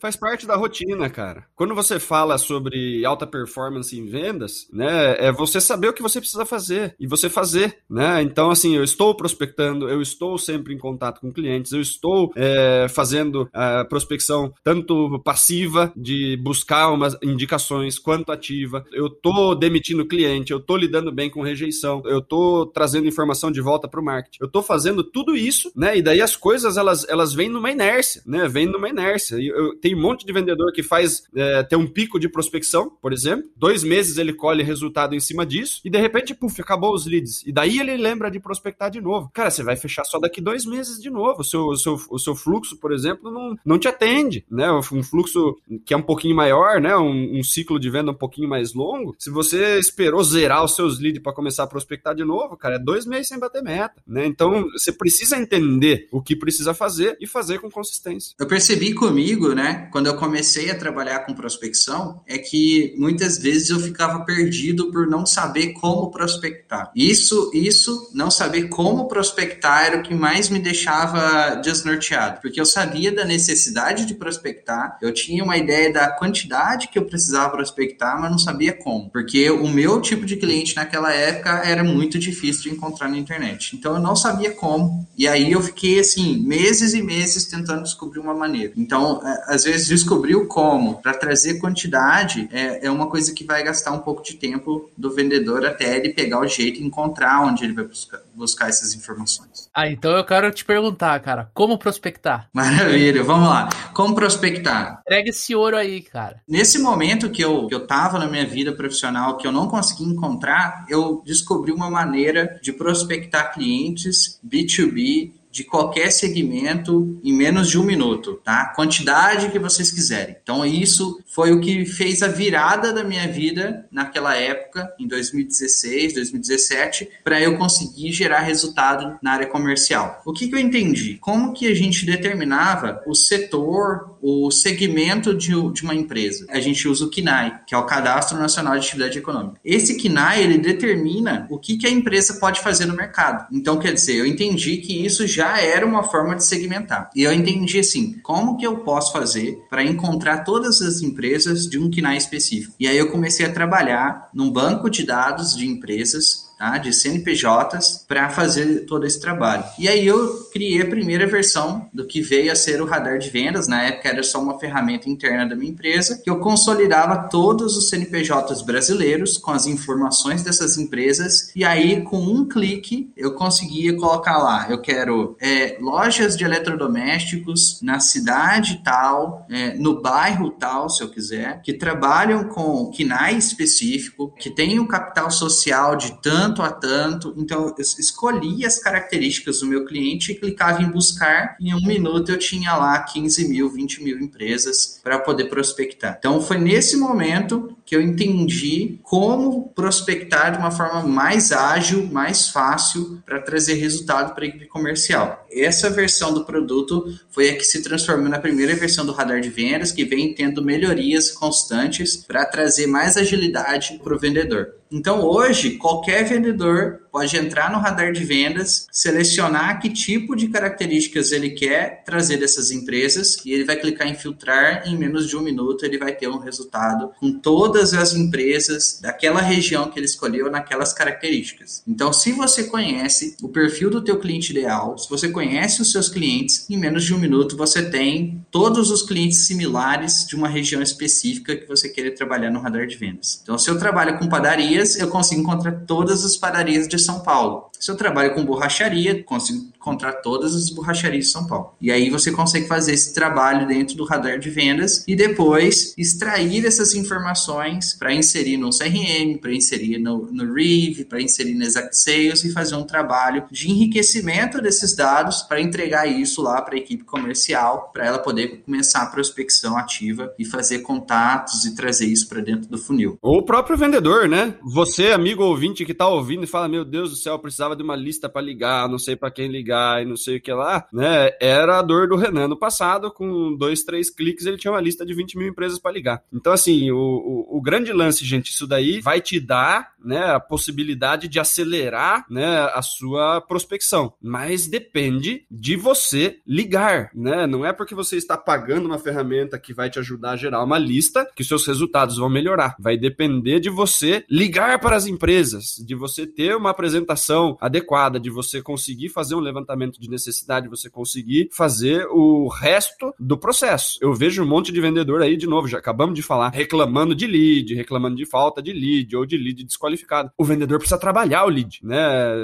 Faz parte da rotina, cara. Quando você fala sobre alta performance em vendas, né, é você saber o que você precisa fazer e você fazer, né? Então, assim, eu estou prospectando, eu estou sempre em contato com clientes, eu estou é, fazendo a prospecção tanto passiva de buscar umas indicações quanto ativa. Eu estou demitindo cliente, eu estou lidando bem com rejeição, eu estou trazendo informação de volta para o marketing. Eu estou fazendo tudo isso, né? E daí as coisas elas elas vêm numa inércia, né? Vêm numa inércia. E eu, tem um monte de vendedor que faz é, ter um pico de prospecção, por exemplo. Dois meses ele colhe resultado em cima disso e de repente, puf, acabou os leads. E daí ele lembra de prospectar de novo. Cara, você vai fechar só daqui dois meses de novo. O seu, o seu, o seu fluxo, por exemplo, não, não te atende, né? Um fluxo que é um pouquinho maior, né? Um, um ciclo de venda um pouquinho mais longo. Se você esperou zerar os seus leads para começar a prospectar de novo, cara, é dois meses sem bater meta, né? Então você precisa entender o que precisa fazer e fazer com consistência. Eu percebi comigo, né? Quando eu comecei a trabalhar com prospecção, é que muitas vezes eu ficava perdido por não saber como prospectar. Isso, isso, não saber como prospectar era o que mais me deixava desnorteado, porque eu sabia da necessidade de prospectar, eu tinha uma ideia da quantidade que eu precisava prospectar, mas não sabia como, porque o meu tipo de cliente naquela época era muito difícil de encontrar na internet. Então eu não sabia como, e aí eu fiquei assim, meses e meses tentando descobrir uma maneira. Então, às vezes vezes descobrir o como para trazer quantidade é, é uma coisa que vai gastar um pouco de tempo do vendedor até ele pegar o jeito e encontrar onde ele vai buscar, buscar essas informações. Ah, então eu quero te perguntar, cara, como prospectar? Maravilha, vamos lá. Como prospectar? Entrega esse ouro aí, cara. Nesse momento que eu, que eu tava na minha vida profissional, que eu não consegui encontrar, eu descobri uma maneira de prospectar clientes B2B de qualquer segmento em menos de um minuto, tá? Quantidade que vocês quiserem. Então, isso foi o que fez a virada da minha vida naquela época, em 2016, 2017, para eu conseguir gerar resultado na área comercial. O que, que eu entendi? Como que a gente determinava o setor, o segmento de, de uma empresa? A gente usa o KNAI, que é o Cadastro Nacional de Atividade Econômica. Esse KNAI, ele determina o que, que a empresa pode fazer no mercado. Então, quer dizer, eu entendi que isso já era uma forma de segmentar. E eu entendi assim, como que eu posso fazer para encontrar todas as empresas de um KNAI específico? E aí eu comecei a trabalhar num banco de dados de empresas tá? de CNPJs para fazer todo esse trabalho. E aí eu criei a primeira versão do que veio a ser o radar de vendas. Na época era só uma ferramenta interna da minha empresa que eu consolidava todos os CNPJs brasileiros com as informações dessas empresas e aí com um clique eu conseguia colocar lá, eu quero é, lojas de eletrodomésticos na cidade tal, é, no bairro tal, se eu quiser, que trabalham com KINAI específico, que tem um capital social de tanto tanto a tanto. Então, eu escolhi as características do meu cliente e clicava em buscar. Em um minuto, eu tinha lá 15 mil, 20 mil empresas para poder prospectar. Então, foi nesse momento que eu entendi como prospectar de uma forma mais ágil, mais fácil para trazer resultado para a equipe comercial. Essa versão do produto foi a que se transformou na primeira versão do radar de vendas, que vem tendo melhorias constantes para trazer mais agilidade para o vendedor. Então, hoje, qualquer vendedor pode entrar no radar de vendas, selecionar que tipo de características ele quer trazer dessas empresas e ele vai clicar em filtrar. Em menos de um minuto, ele vai ter um resultado com todas as empresas daquela região que ele escolheu naquelas características. Então, se você conhece o perfil do teu cliente ideal, se você conhece os seus clientes, em menos de um minuto você tem todos os clientes similares de uma região específica que você queira trabalhar no radar de vendas. Então, se eu trabalho com padarias, eu consigo encontrar todas as padarias de São Paulo. Se eu trabalho com borracharia, consigo encontrar todas as borracharias de São Paulo. E aí você consegue fazer esse trabalho dentro do radar de vendas e depois extrair essas informações para inserir no CRM, para inserir no, no Reeve, para inserir no Exact Sales e fazer um trabalho de enriquecimento desses dados para entregar isso lá para a equipe comercial, para ela poder começar a prospecção ativa e fazer contatos e trazer isso para dentro do funil. Ou o próprio vendedor, né? Você, amigo ouvinte que está ouvindo e fala: Meu Deus do céu, eu precisava de uma lista para ligar, não sei para quem ligar e não sei o que lá, né? Era a dor do Renan no passado, com dois, três cliques, ele tinha uma lista de 20 mil empresas para ligar. Então, assim, o, o, o, grande lance, gente, isso daí vai te dar né, a possibilidade de acelerar né, a sua prospecção. Mas depende de você ligar, né? Não é porque você está pagando uma ferramenta que vai te ajudar a gerar uma lista que seus resultados vão melhorar. Vai depender de você ligar para as empresas, de você ter uma apresentação adequada, de você conseguir fazer um levantamento de necessidade, você conseguir fazer o resto do processo. Eu vejo um monte de vendedor aí, de novo, já acabamos de falar, reclamando de lead, reclamando de falta de lead ou de lead desqualificado. O vendedor precisa trabalhar o lead, né?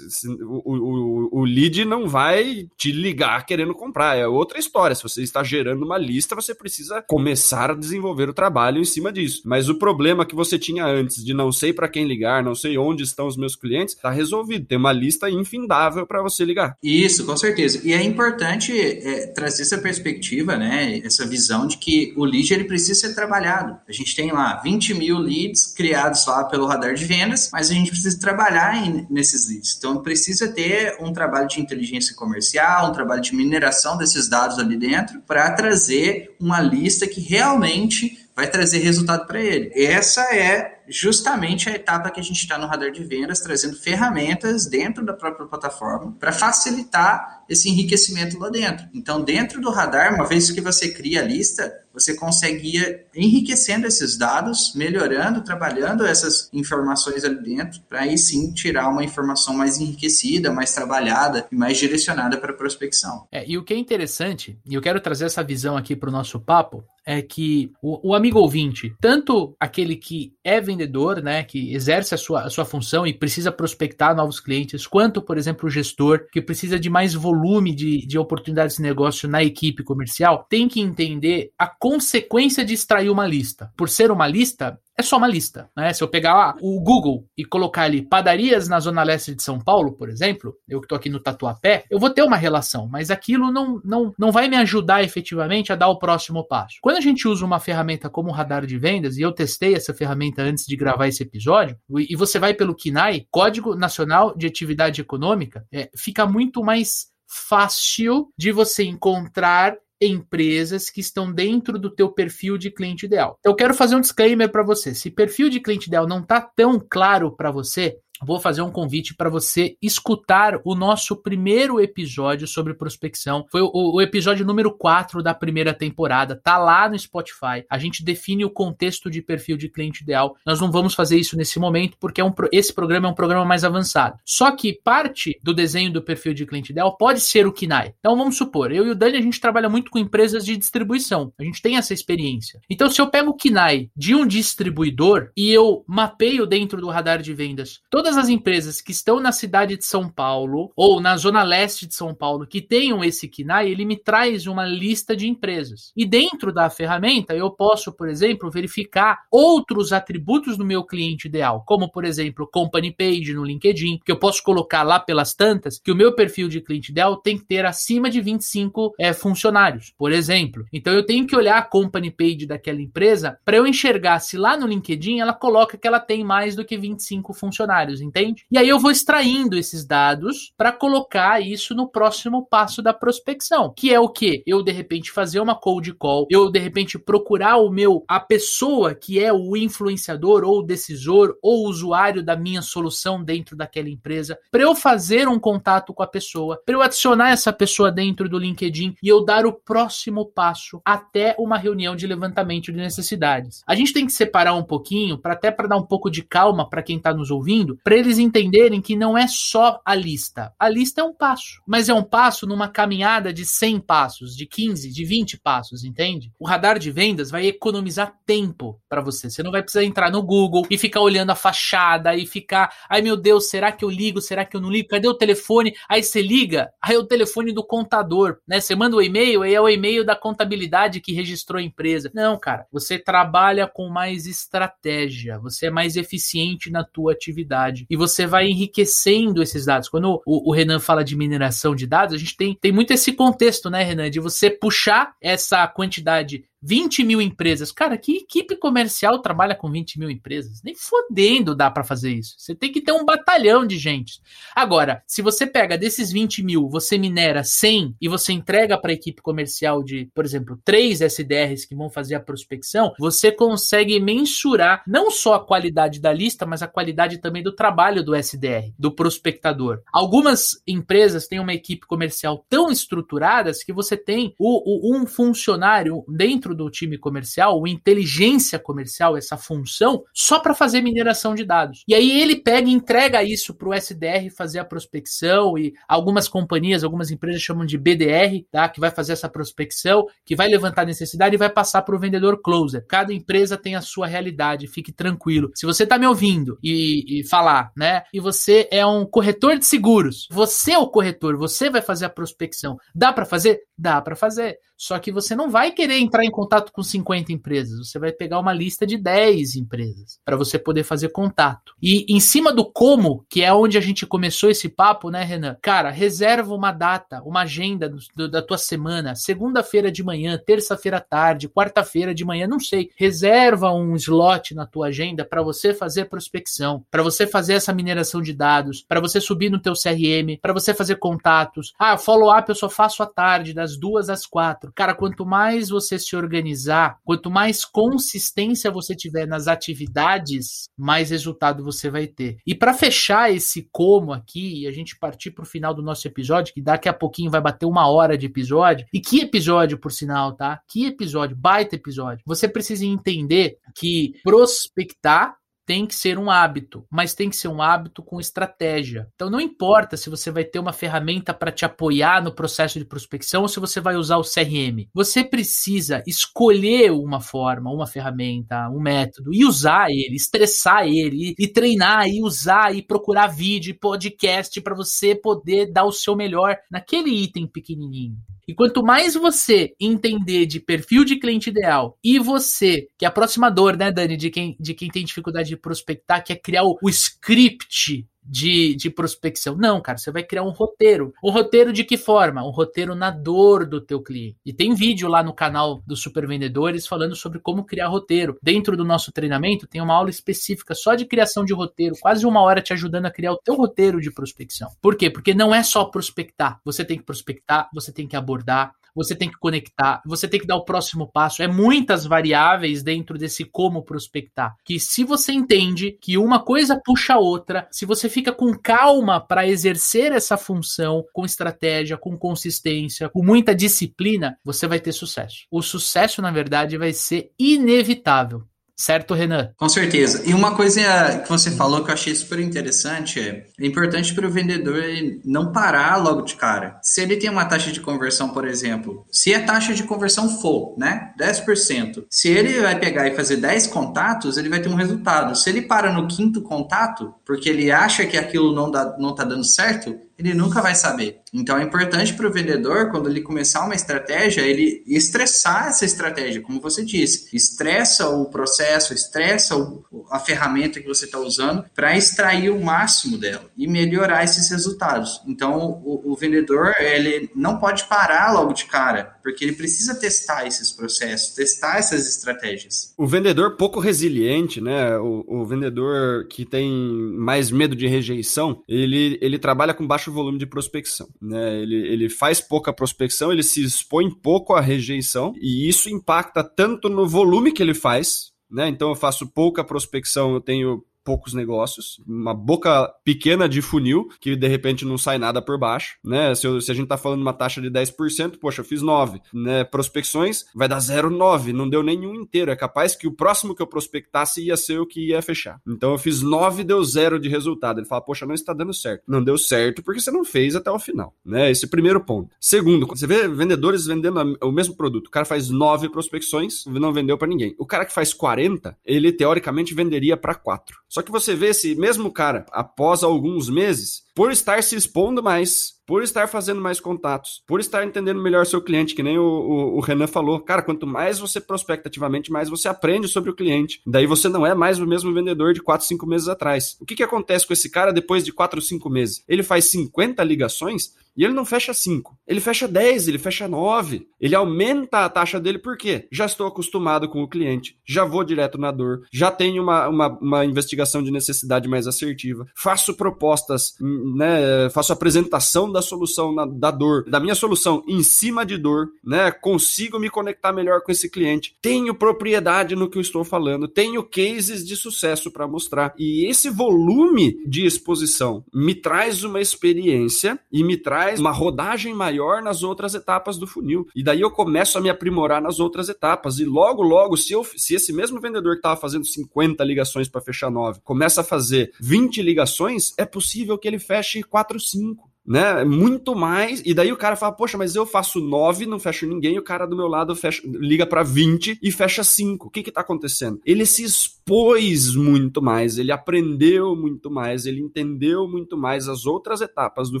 O, o, o lead não vai te ligar querendo comprar, é outra história. Se você está gerando uma lista, você precisa começar a desenvolver o trabalho em cima disso. Mas o problema que você tinha antes de não sei para quem ligar, não sei onde estão os meus clientes, está resolvido. Tem uma lista infindável para você ligar. Isso, com certeza. E é importante é, trazer essa perspectiva, né? Essa visão de que o lead ele precisa ser trabalhado. A gente tem lá 20 mil leads criados lá pelo radar de vendas, mas a gente precisa trabalhar em, nesses leads. Então precisa ter um trabalho de inteligência comercial, um trabalho de mineração desses dados ali dentro para trazer uma lista que realmente vai trazer resultado para ele. Essa é justamente a etapa que a gente está no radar de vendas, trazendo ferramentas dentro da própria plataforma para facilitar esse enriquecimento lá dentro. Então, dentro do radar, uma vez que você cria a lista, você consegue ir enriquecendo esses dados, melhorando, trabalhando essas informações ali dentro, para aí sim tirar uma informação mais enriquecida, mais trabalhada e mais direcionada para a prospecção. É, e o que é interessante, e eu quero trazer essa visão aqui para o nosso papo, é que o, o, amigo ouvinte, tanto aquele que é vendedor, né, que exerce a sua, a sua função e precisa prospectar novos clientes, quanto, por exemplo, o gestor, que precisa de mais volume de, de oportunidades de negócio na equipe comercial, tem que entender a consequência de extrair uma lista. Por ser uma lista, é só uma lista. Né? Se eu pegar o Google e colocar ali padarias na Zona Leste de São Paulo, por exemplo, eu que estou aqui no Tatuapé, eu vou ter uma relação, mas aquilo não, não, não vai me ajudar efetivamente a dar o próximo passo. Quando a gente usa uma ferramenta como o radar de vendas, e eu testei essa ferramenta antes de gravar esse episódio, e você vai pelo KINAI, Código Nacional de Atividade Econômica, é, fica muito mais fácil de você encontrar empresas que estão dentro do teu perfil de cliente ideal. Eu quero fazer um disclaimer para você. Se perfil de cliente ideal não está tão claro para você, vou fazer um convite para você escutar o nosso primeiro episódio sobre prospecção. Foi o, o, episódio número 4 da primeira temporada. Tá lá no Spotify. A gente define o contexto de perfil de cliente ideal. Nós não vamos fazer isso nesse momento porque é um, esse programa é um programa mais avançado. Só que parte do desenho do perfil de cliente ideal pode ser o KINAI. Então vamos supor, eu e o Dani a gente trabalha muito com empresas de distribuição. A gente tem essa experiência. Então se eu pego o KINAI de um distribuidor e eu mapeio dentro do radar de vendas toda todas as empresas que estão na cidade de São Paulo ou na zona leste de São Paulo que tenham esse KINAI, ele me traz uma lista de empresas. E dentro da ferramenta, eu posso, por exemplo, verificar outros atributos do meu cliente ideal, como, por exemplo, company page no LinkedIn, que eu posso colocar lá pelas tantas que o meu perfil de cliente ideal tem que ter acima de 25 é, funcionários, por exemplo. Então eu tenho que olhar a company page daquela empresa para eu enxergar se lá no LinkedIn ela coloca que ela tem mais do que 25 funcionários entende? E aí eu vou extraindo esses dados para colocar isso no próximo passo da prospecção, que é o que? Eu de repente fazer uma cold call, eu de repente procurar o meu a pessoa que é o influenciador ou decisor ou usuário da minha solução dentro daquela empresa, para eu fazer um contato com a pessoa, para eu adicionar essa pessoa dentro do LinkedIn e eu dar o próximo passo até uma reunião de levantamento de necessidades. A gente tem que separar um pouquinho para até para dar um pouco de calma para quem está nos ouvindo, para eles entenderem que não é só a lista. A lista é um passo, mas é um passo numa caminhada de 100 passos, de 15, de 20 passos, entende? O radar de vendas vai economizar tempo para você. Você não vai precisar entrar no Google e ficar olhando a fachada e ficar, ai meu Deus, será que eu ligo? Será que eu não ligo? Cadê o telefone? Aí você liga, aí é o telefone do contador, né? Você manda o um e-mail, aí é o e-mail da contabilidade que registrou a empresa. Não, cara, você trabalha com mais estratégia, você é mais eficiente na tua atividade e você vai enriquecendo esses dados. Quando o, o Renan fala de mineração de dados, a gente tem, tem muito esse contexto, né, Renan, de você puxar essa quantidade 20 mil empresas. Cara, que equipe comercial trabalha com 20 mil empresas? Nem fodendo dá para fazer isso. Você tem que ter um batalhão de gente. Agora, se você pega desses 20 mil, você minera 100 e você entrega para a equipe comercial de, por exemplo, 3 SDRs que vão fazer a prospecção, você consegue mensurar não só a qualidade da lista, mas a qualidade também do trabalho do SDR, do prospectador. Algumas empresas têm uma equipe comercial tão estruturadas que você tem o, o um funcionário dentro dentro do time comercial, o inteligência comercial, essa função, só para fazer mineração de dados. E aí ele pega e entrega isso para o SDR fazer a prospecção e algumas companhias, algumas empresas chamam de BDR, tá? Que vai fazer essa prospecção, que vai levantar necessidade e vai passar para o vendedor closer. Cada empresa tem a sua realidade, fique tranquilo. Se você está me ouvindo e, e falar, né? E você é um corretor de seguros, você é o corretor, você vai fazer a prospecção. Dá para fazer? Dá para fazer. Só que você não vai querer entrar em contato com 50 empresas, você vai pegar uma lista de 10 empresas para você poder fazer contato. E em cima do como, que é onde a gente começou esse papo, né, Renan? Cara, reserva uma data, uma agenda do, da tua semana, segunda-feira de manhã, terça-feira à tarde, quarta-feira de manhã, não sei. Reserva um slot na tua agenda para você fazer prospecção, para você fazer essa mineração de dados, para você subir no teu CRM, para você fazer contatos. Ah, follow-up eu só faço à tarde, das duas às quatro quatro. Cara, quanto mais você se organizar, quanto mais consistência você tiver nas atividades, mais resultado você vai ter. E para fechar esse como aqui, e a gente partir para o final do nosso episódio, que daqui a pouquinho vai bater uma hora de episódio. E que episódio, por sinal, tá? Que episódio, baita episódio. Você precisa entender que prospectar tem que ser um hábito, mas tem que ser um hábito com estratégia. Então não importa se você vai ter uma ferramenta para te apoiar no processo de prospecção ou se você vai usar o CRM. Você precisa escolher uma forma, uma ferramenta, um método e usar ele, estressar ele e, e treinar e usar e procurar vídeo podcast para você poder dar o seu melhor naquele item pequenininho. E quanto mais você entender de perfil de cliente ideal e você, que é a próxima dor, né, Dani, de quem, de quem tem dificuldade de prospectar, que é criar o, o script de, de prospecção. Não, cara, você vai criar um roteiro. Um roteiro de que forma? Um roteiro na dor do teu cliente. E tem vídeo lá no canal dos Super Vendedores falando sobre como criar roteiro. Dentro do nosso treinamento tem uma aula específica só de criação de roteiro, quase uma hora te ajudando a criar o teu roteiro de prospecção. Por quê? Porque não é só prospectar. Você tem que prospectar, você tem que abordar, você tem que conectar, você tem que dar o próximo passo. É muitas variáveis dentro desse como prospectar. Que se você entende que uma coisa puxa a outra, se você fica com calma para exercer essa função com estratégia, com consistência, com muita disciplina, você vai ter sucesso. O sucesso, na verdade, vai ser inevitável. Certo, Renan? Com certeza. E uma coisa que você falou que eu achei super interessante é, é importante para o vendedor não parar logo de cara. Se ele tem uma taxa de conversão, por exemplo, se a taxa de conversão for, né, 10%, se ele vai pegar e fazer 10 contatos, ele vai ter um resultado. Se ele para no quinto contato, porque ele acha que aquilo não, dá, não tá dando certo, ele nunca vai saber. Então é importante para o vendedor, quando ele começar uma estratégia, ele estressar essa estratégia, como você disse. Estressa o processo, estressa o, a ferramenta que você está usando para extrair o máximo dela e melhorar esses resultados. Então o, o vendedor ele não pode parar logo de cara, porque ele precisa testar esses processos, testar essas estratégias. O vendedor pouco resiliente, né? O, o vendedor que tem mais medo de rejeição, ele, ele trabalha com baixo volume de prospecção. Né? Ele, ele faz pouca prospecção, ele se expõe pouco à rejeição, e isso impacta tanto no volume que ele faz, né? Então eu faço pouca prospecção, eu tenho poucos negócios, uma boca pequena de funil, que de repente não sai nada por baixo, né? Se, eu, se a gente tá falando uma taxa de 10%, poxa, eu fiz 9, né? Prospecções vai dar 0,9, não deu nenhum inteiro. É capaz que o próximo que eu prospectasse ia ser o que ia fechar. Então eu fiz 9, deu zero de resultado. Ele fala, poxa, não está dando certo. Não deu certo porque você não fez até o final, né? Esse é primeiro ponto. Segundo, você vê vendedores vendendo o mesmo produto. O cara faz 9 prospecções, não vendeu para ninguém. O cara que faz 40, ele teoricamente venderia para 4. Só que você vê esse mesmo cara, após alguns meses, por estar se expondo mais, por estar fazendo mais contatos, por estar entendendo melhor seu cliente, que nem o, o, o, Renan falou. Cara, quanto mais você prospecta ativamente, mais você aprende sobre o cliente. Daí você não é mais o mesmo vendedor de 4, 5 meses atrás. O que, que acontece com esse cara depois de 4 ou 5 meses? Ele faz 50 ligações e ele não fecha 5, ele fecha 10, ele fecha 9. Ele aumenta a taxa dele por quê? Já estou acostumado com o cliente, já vou direto na dor, já tenho uma, uma, uma investigação de necessidade mais assertiva, faço propostas, né, faço apresentação da solução na, da dor, da minha solução em cima de dor, né, consigo me conectar melhor com esse cliente, tenho propriedade no que eu estou falando, tenho cases de sucesso para mostrar. E esse volume de exposição me traz uma experiência e me traz uma rodagem maior nas outras etapas do funil. E daí eu começo a me aprimorar nas outras etapas. E logo, logo, se, eu, se esse mesmo vendedor que estava fazendo 50 ligações para fechar 9 começa a fazer 20 ligações, é possível que ele feche 4, 5 né? Muito mais. E daí o cara fala, poxa, mas eu faço 9, não fecho ninguém, o cara do meu lado fecha, liga para 20 e fecha 5. O que que tá acontecendo? Ele se expôs muito mais, ele aprendeu muito mais, ele entendeu muito mais as outras etapas do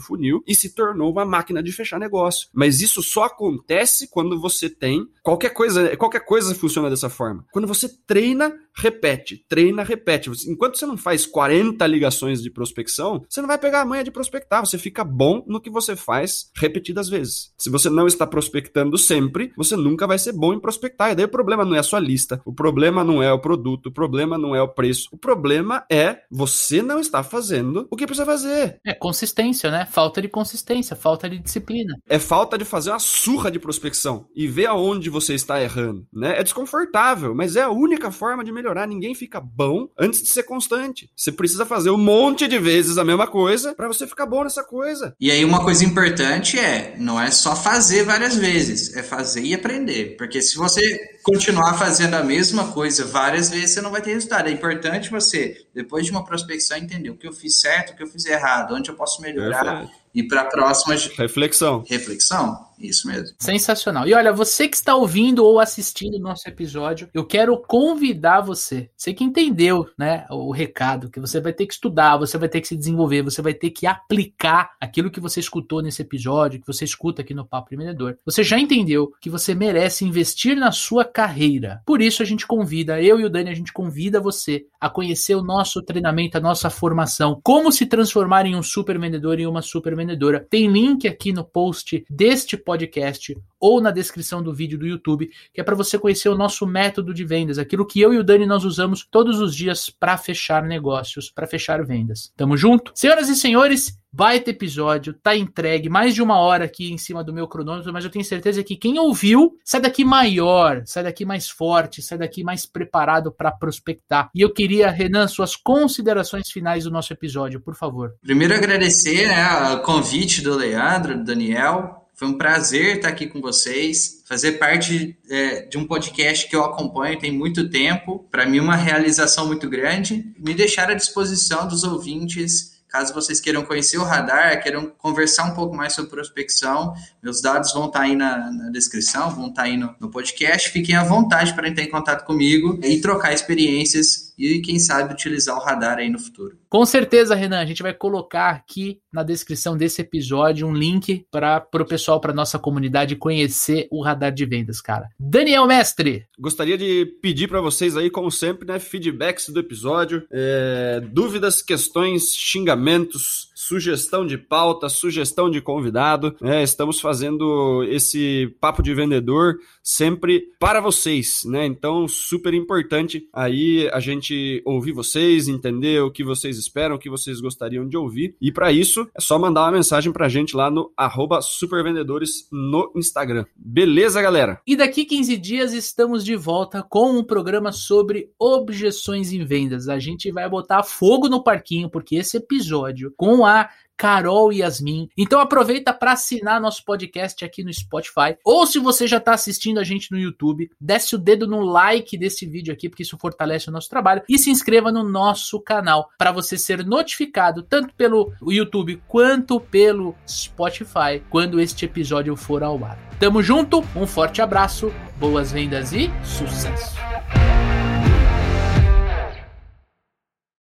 funil e se tornou uma máquina de fechar negócio. Mas isso só acontece quando você tem qualquer coisa, qualquer coisa funciona dessa forma. Quando você treina, repete, treina, repete. Enquanto você não faz 40 ligações de prospecção, você não vai pegar a manha de prospectar, você fica bom no que você faz repetidas vezes. Se você não está prospectando sempre, você nunca vai ser bom em prospectar. E daí o problema não é a sua lista, o problema não é o produto, o problema não é o preço. O problema é você não está fazendo o que precisa fazer. É consistência, né? Falta de consistência, falta de disciplina. É falta de fazer uma surra de prospecção e ver aonde você está errando, né? É desconfortável, mas é a única forma de melhorar. Ninguém fica bom antes de ser constante. Você precisa fazer um monte de vezes a mesma coisa para você ficar bom nessa coisa. E aí uma coisa importante é, não é só fazer várias vezes, é fazer e aprender. Porque se você continuar fazendo a mesma coisa várias vezes, você não vai ter resultado. É importante você, depois de uma prospecção, entender o que eu fiz certo, o que eu fiz errado, onde eu posso melhorar. Perfeito. E para a próxima. Reflexão. Reflexão. Isso mesmo. Sensacional. E olha, você que está ouvindo ou assistindo o nosso episódio, eu quero convidar você, você que entendeu, né, o recado, que você vai ter que estudar, você vai ter que se desenvolver, você vai ter que aplicar aquilo que você escutou nesse episódio, que você escuta aqui no Papo Empreendedor. Você já entendeu que você merece investir na sua carreira. Por isso a gente convida, eu e o Dani, a gente convida você a conhecer o nosso treinamento, a nossa formação, como se transformar em um super vendedor e uma super vendedora. Tem link aqui no post deste podcast ou na descrição do vídeo do YouTube, que é para você conhecer o nosso método de vendas, aquilo que eu e o Dani nós usamos todos os dias para fechar negócios, para fechar vendas. Tamo junto? Senhoras e senhores, Baita episódio, tá entregue, mais de uma hora aqui em cima do meu cronômetro, mas eu tenho certeza que quem ouviu sai daqui maior, sai daqui mais forte, sai daqui mais preparado para prospectar. E eu queria, Renan, suas considerações finais do nosso episódio, por favor. Primeiro agradecer né, o convite do Leandro, do Daniel, foi um prazer estar aqui com vocês, fazer parte é, de um podcast que eu acompanho tem muito tempo. Para mim, uma realização muito grande. Me deixar à disposição dos ouvintes Caso vocês queiram conhecer o radar, queiram conversar um pouco mais sobre prospecção, meus dados vão estar tá aí na, na descrição, vão estar tá aí no, no podcast. Fiquem à vontade para entrar em contato comigo e trocar experiências e, quem sabe, utilizar o radar aí no futuro. Com certeza, Renan, a gente vai colocar aqui na descrição desse episódio um link para o pessoal, para nossa comunidade conhecer o radar de vendas, cara. Daniel Mestre. Gostaria de pedir para vocês aí, como sempre, né, feedbacks do episódio, é, dúvidas, questões, xingamentos, sugestão de pauta, sugestão de convidado. Né, estamos fazendo esse papo de vendedor sempre para vocês, né? Então, super importante aí a gente ouvir vocês, entender o que vocês esperam, o que vocês gostariam de ouvir. E para isso, é só mandar uma mensagem pra gente lá no supervendedores no Instagram. Beleza, galera? E daqui 15 dias estamos de volta com um programa sobre objeções em vendas. A gente vai botar fogo no parquinho, porque esse episódio com a Carol e Yasmin. Então aproveita para assinar nosso podcast aqui no Spotify. Ou se você já está assistindo a gente no YouTube, desce o dedo no like desse vídeo aqui, porque isso fortalece o nosso trabalho. E se inscreva no nosso canal para você ser notificado tanto pelo YouTube quanto pelo Spotify quando este episódio for ao ar. Tamo junto, um forte abraço, boas vendas e sucesso!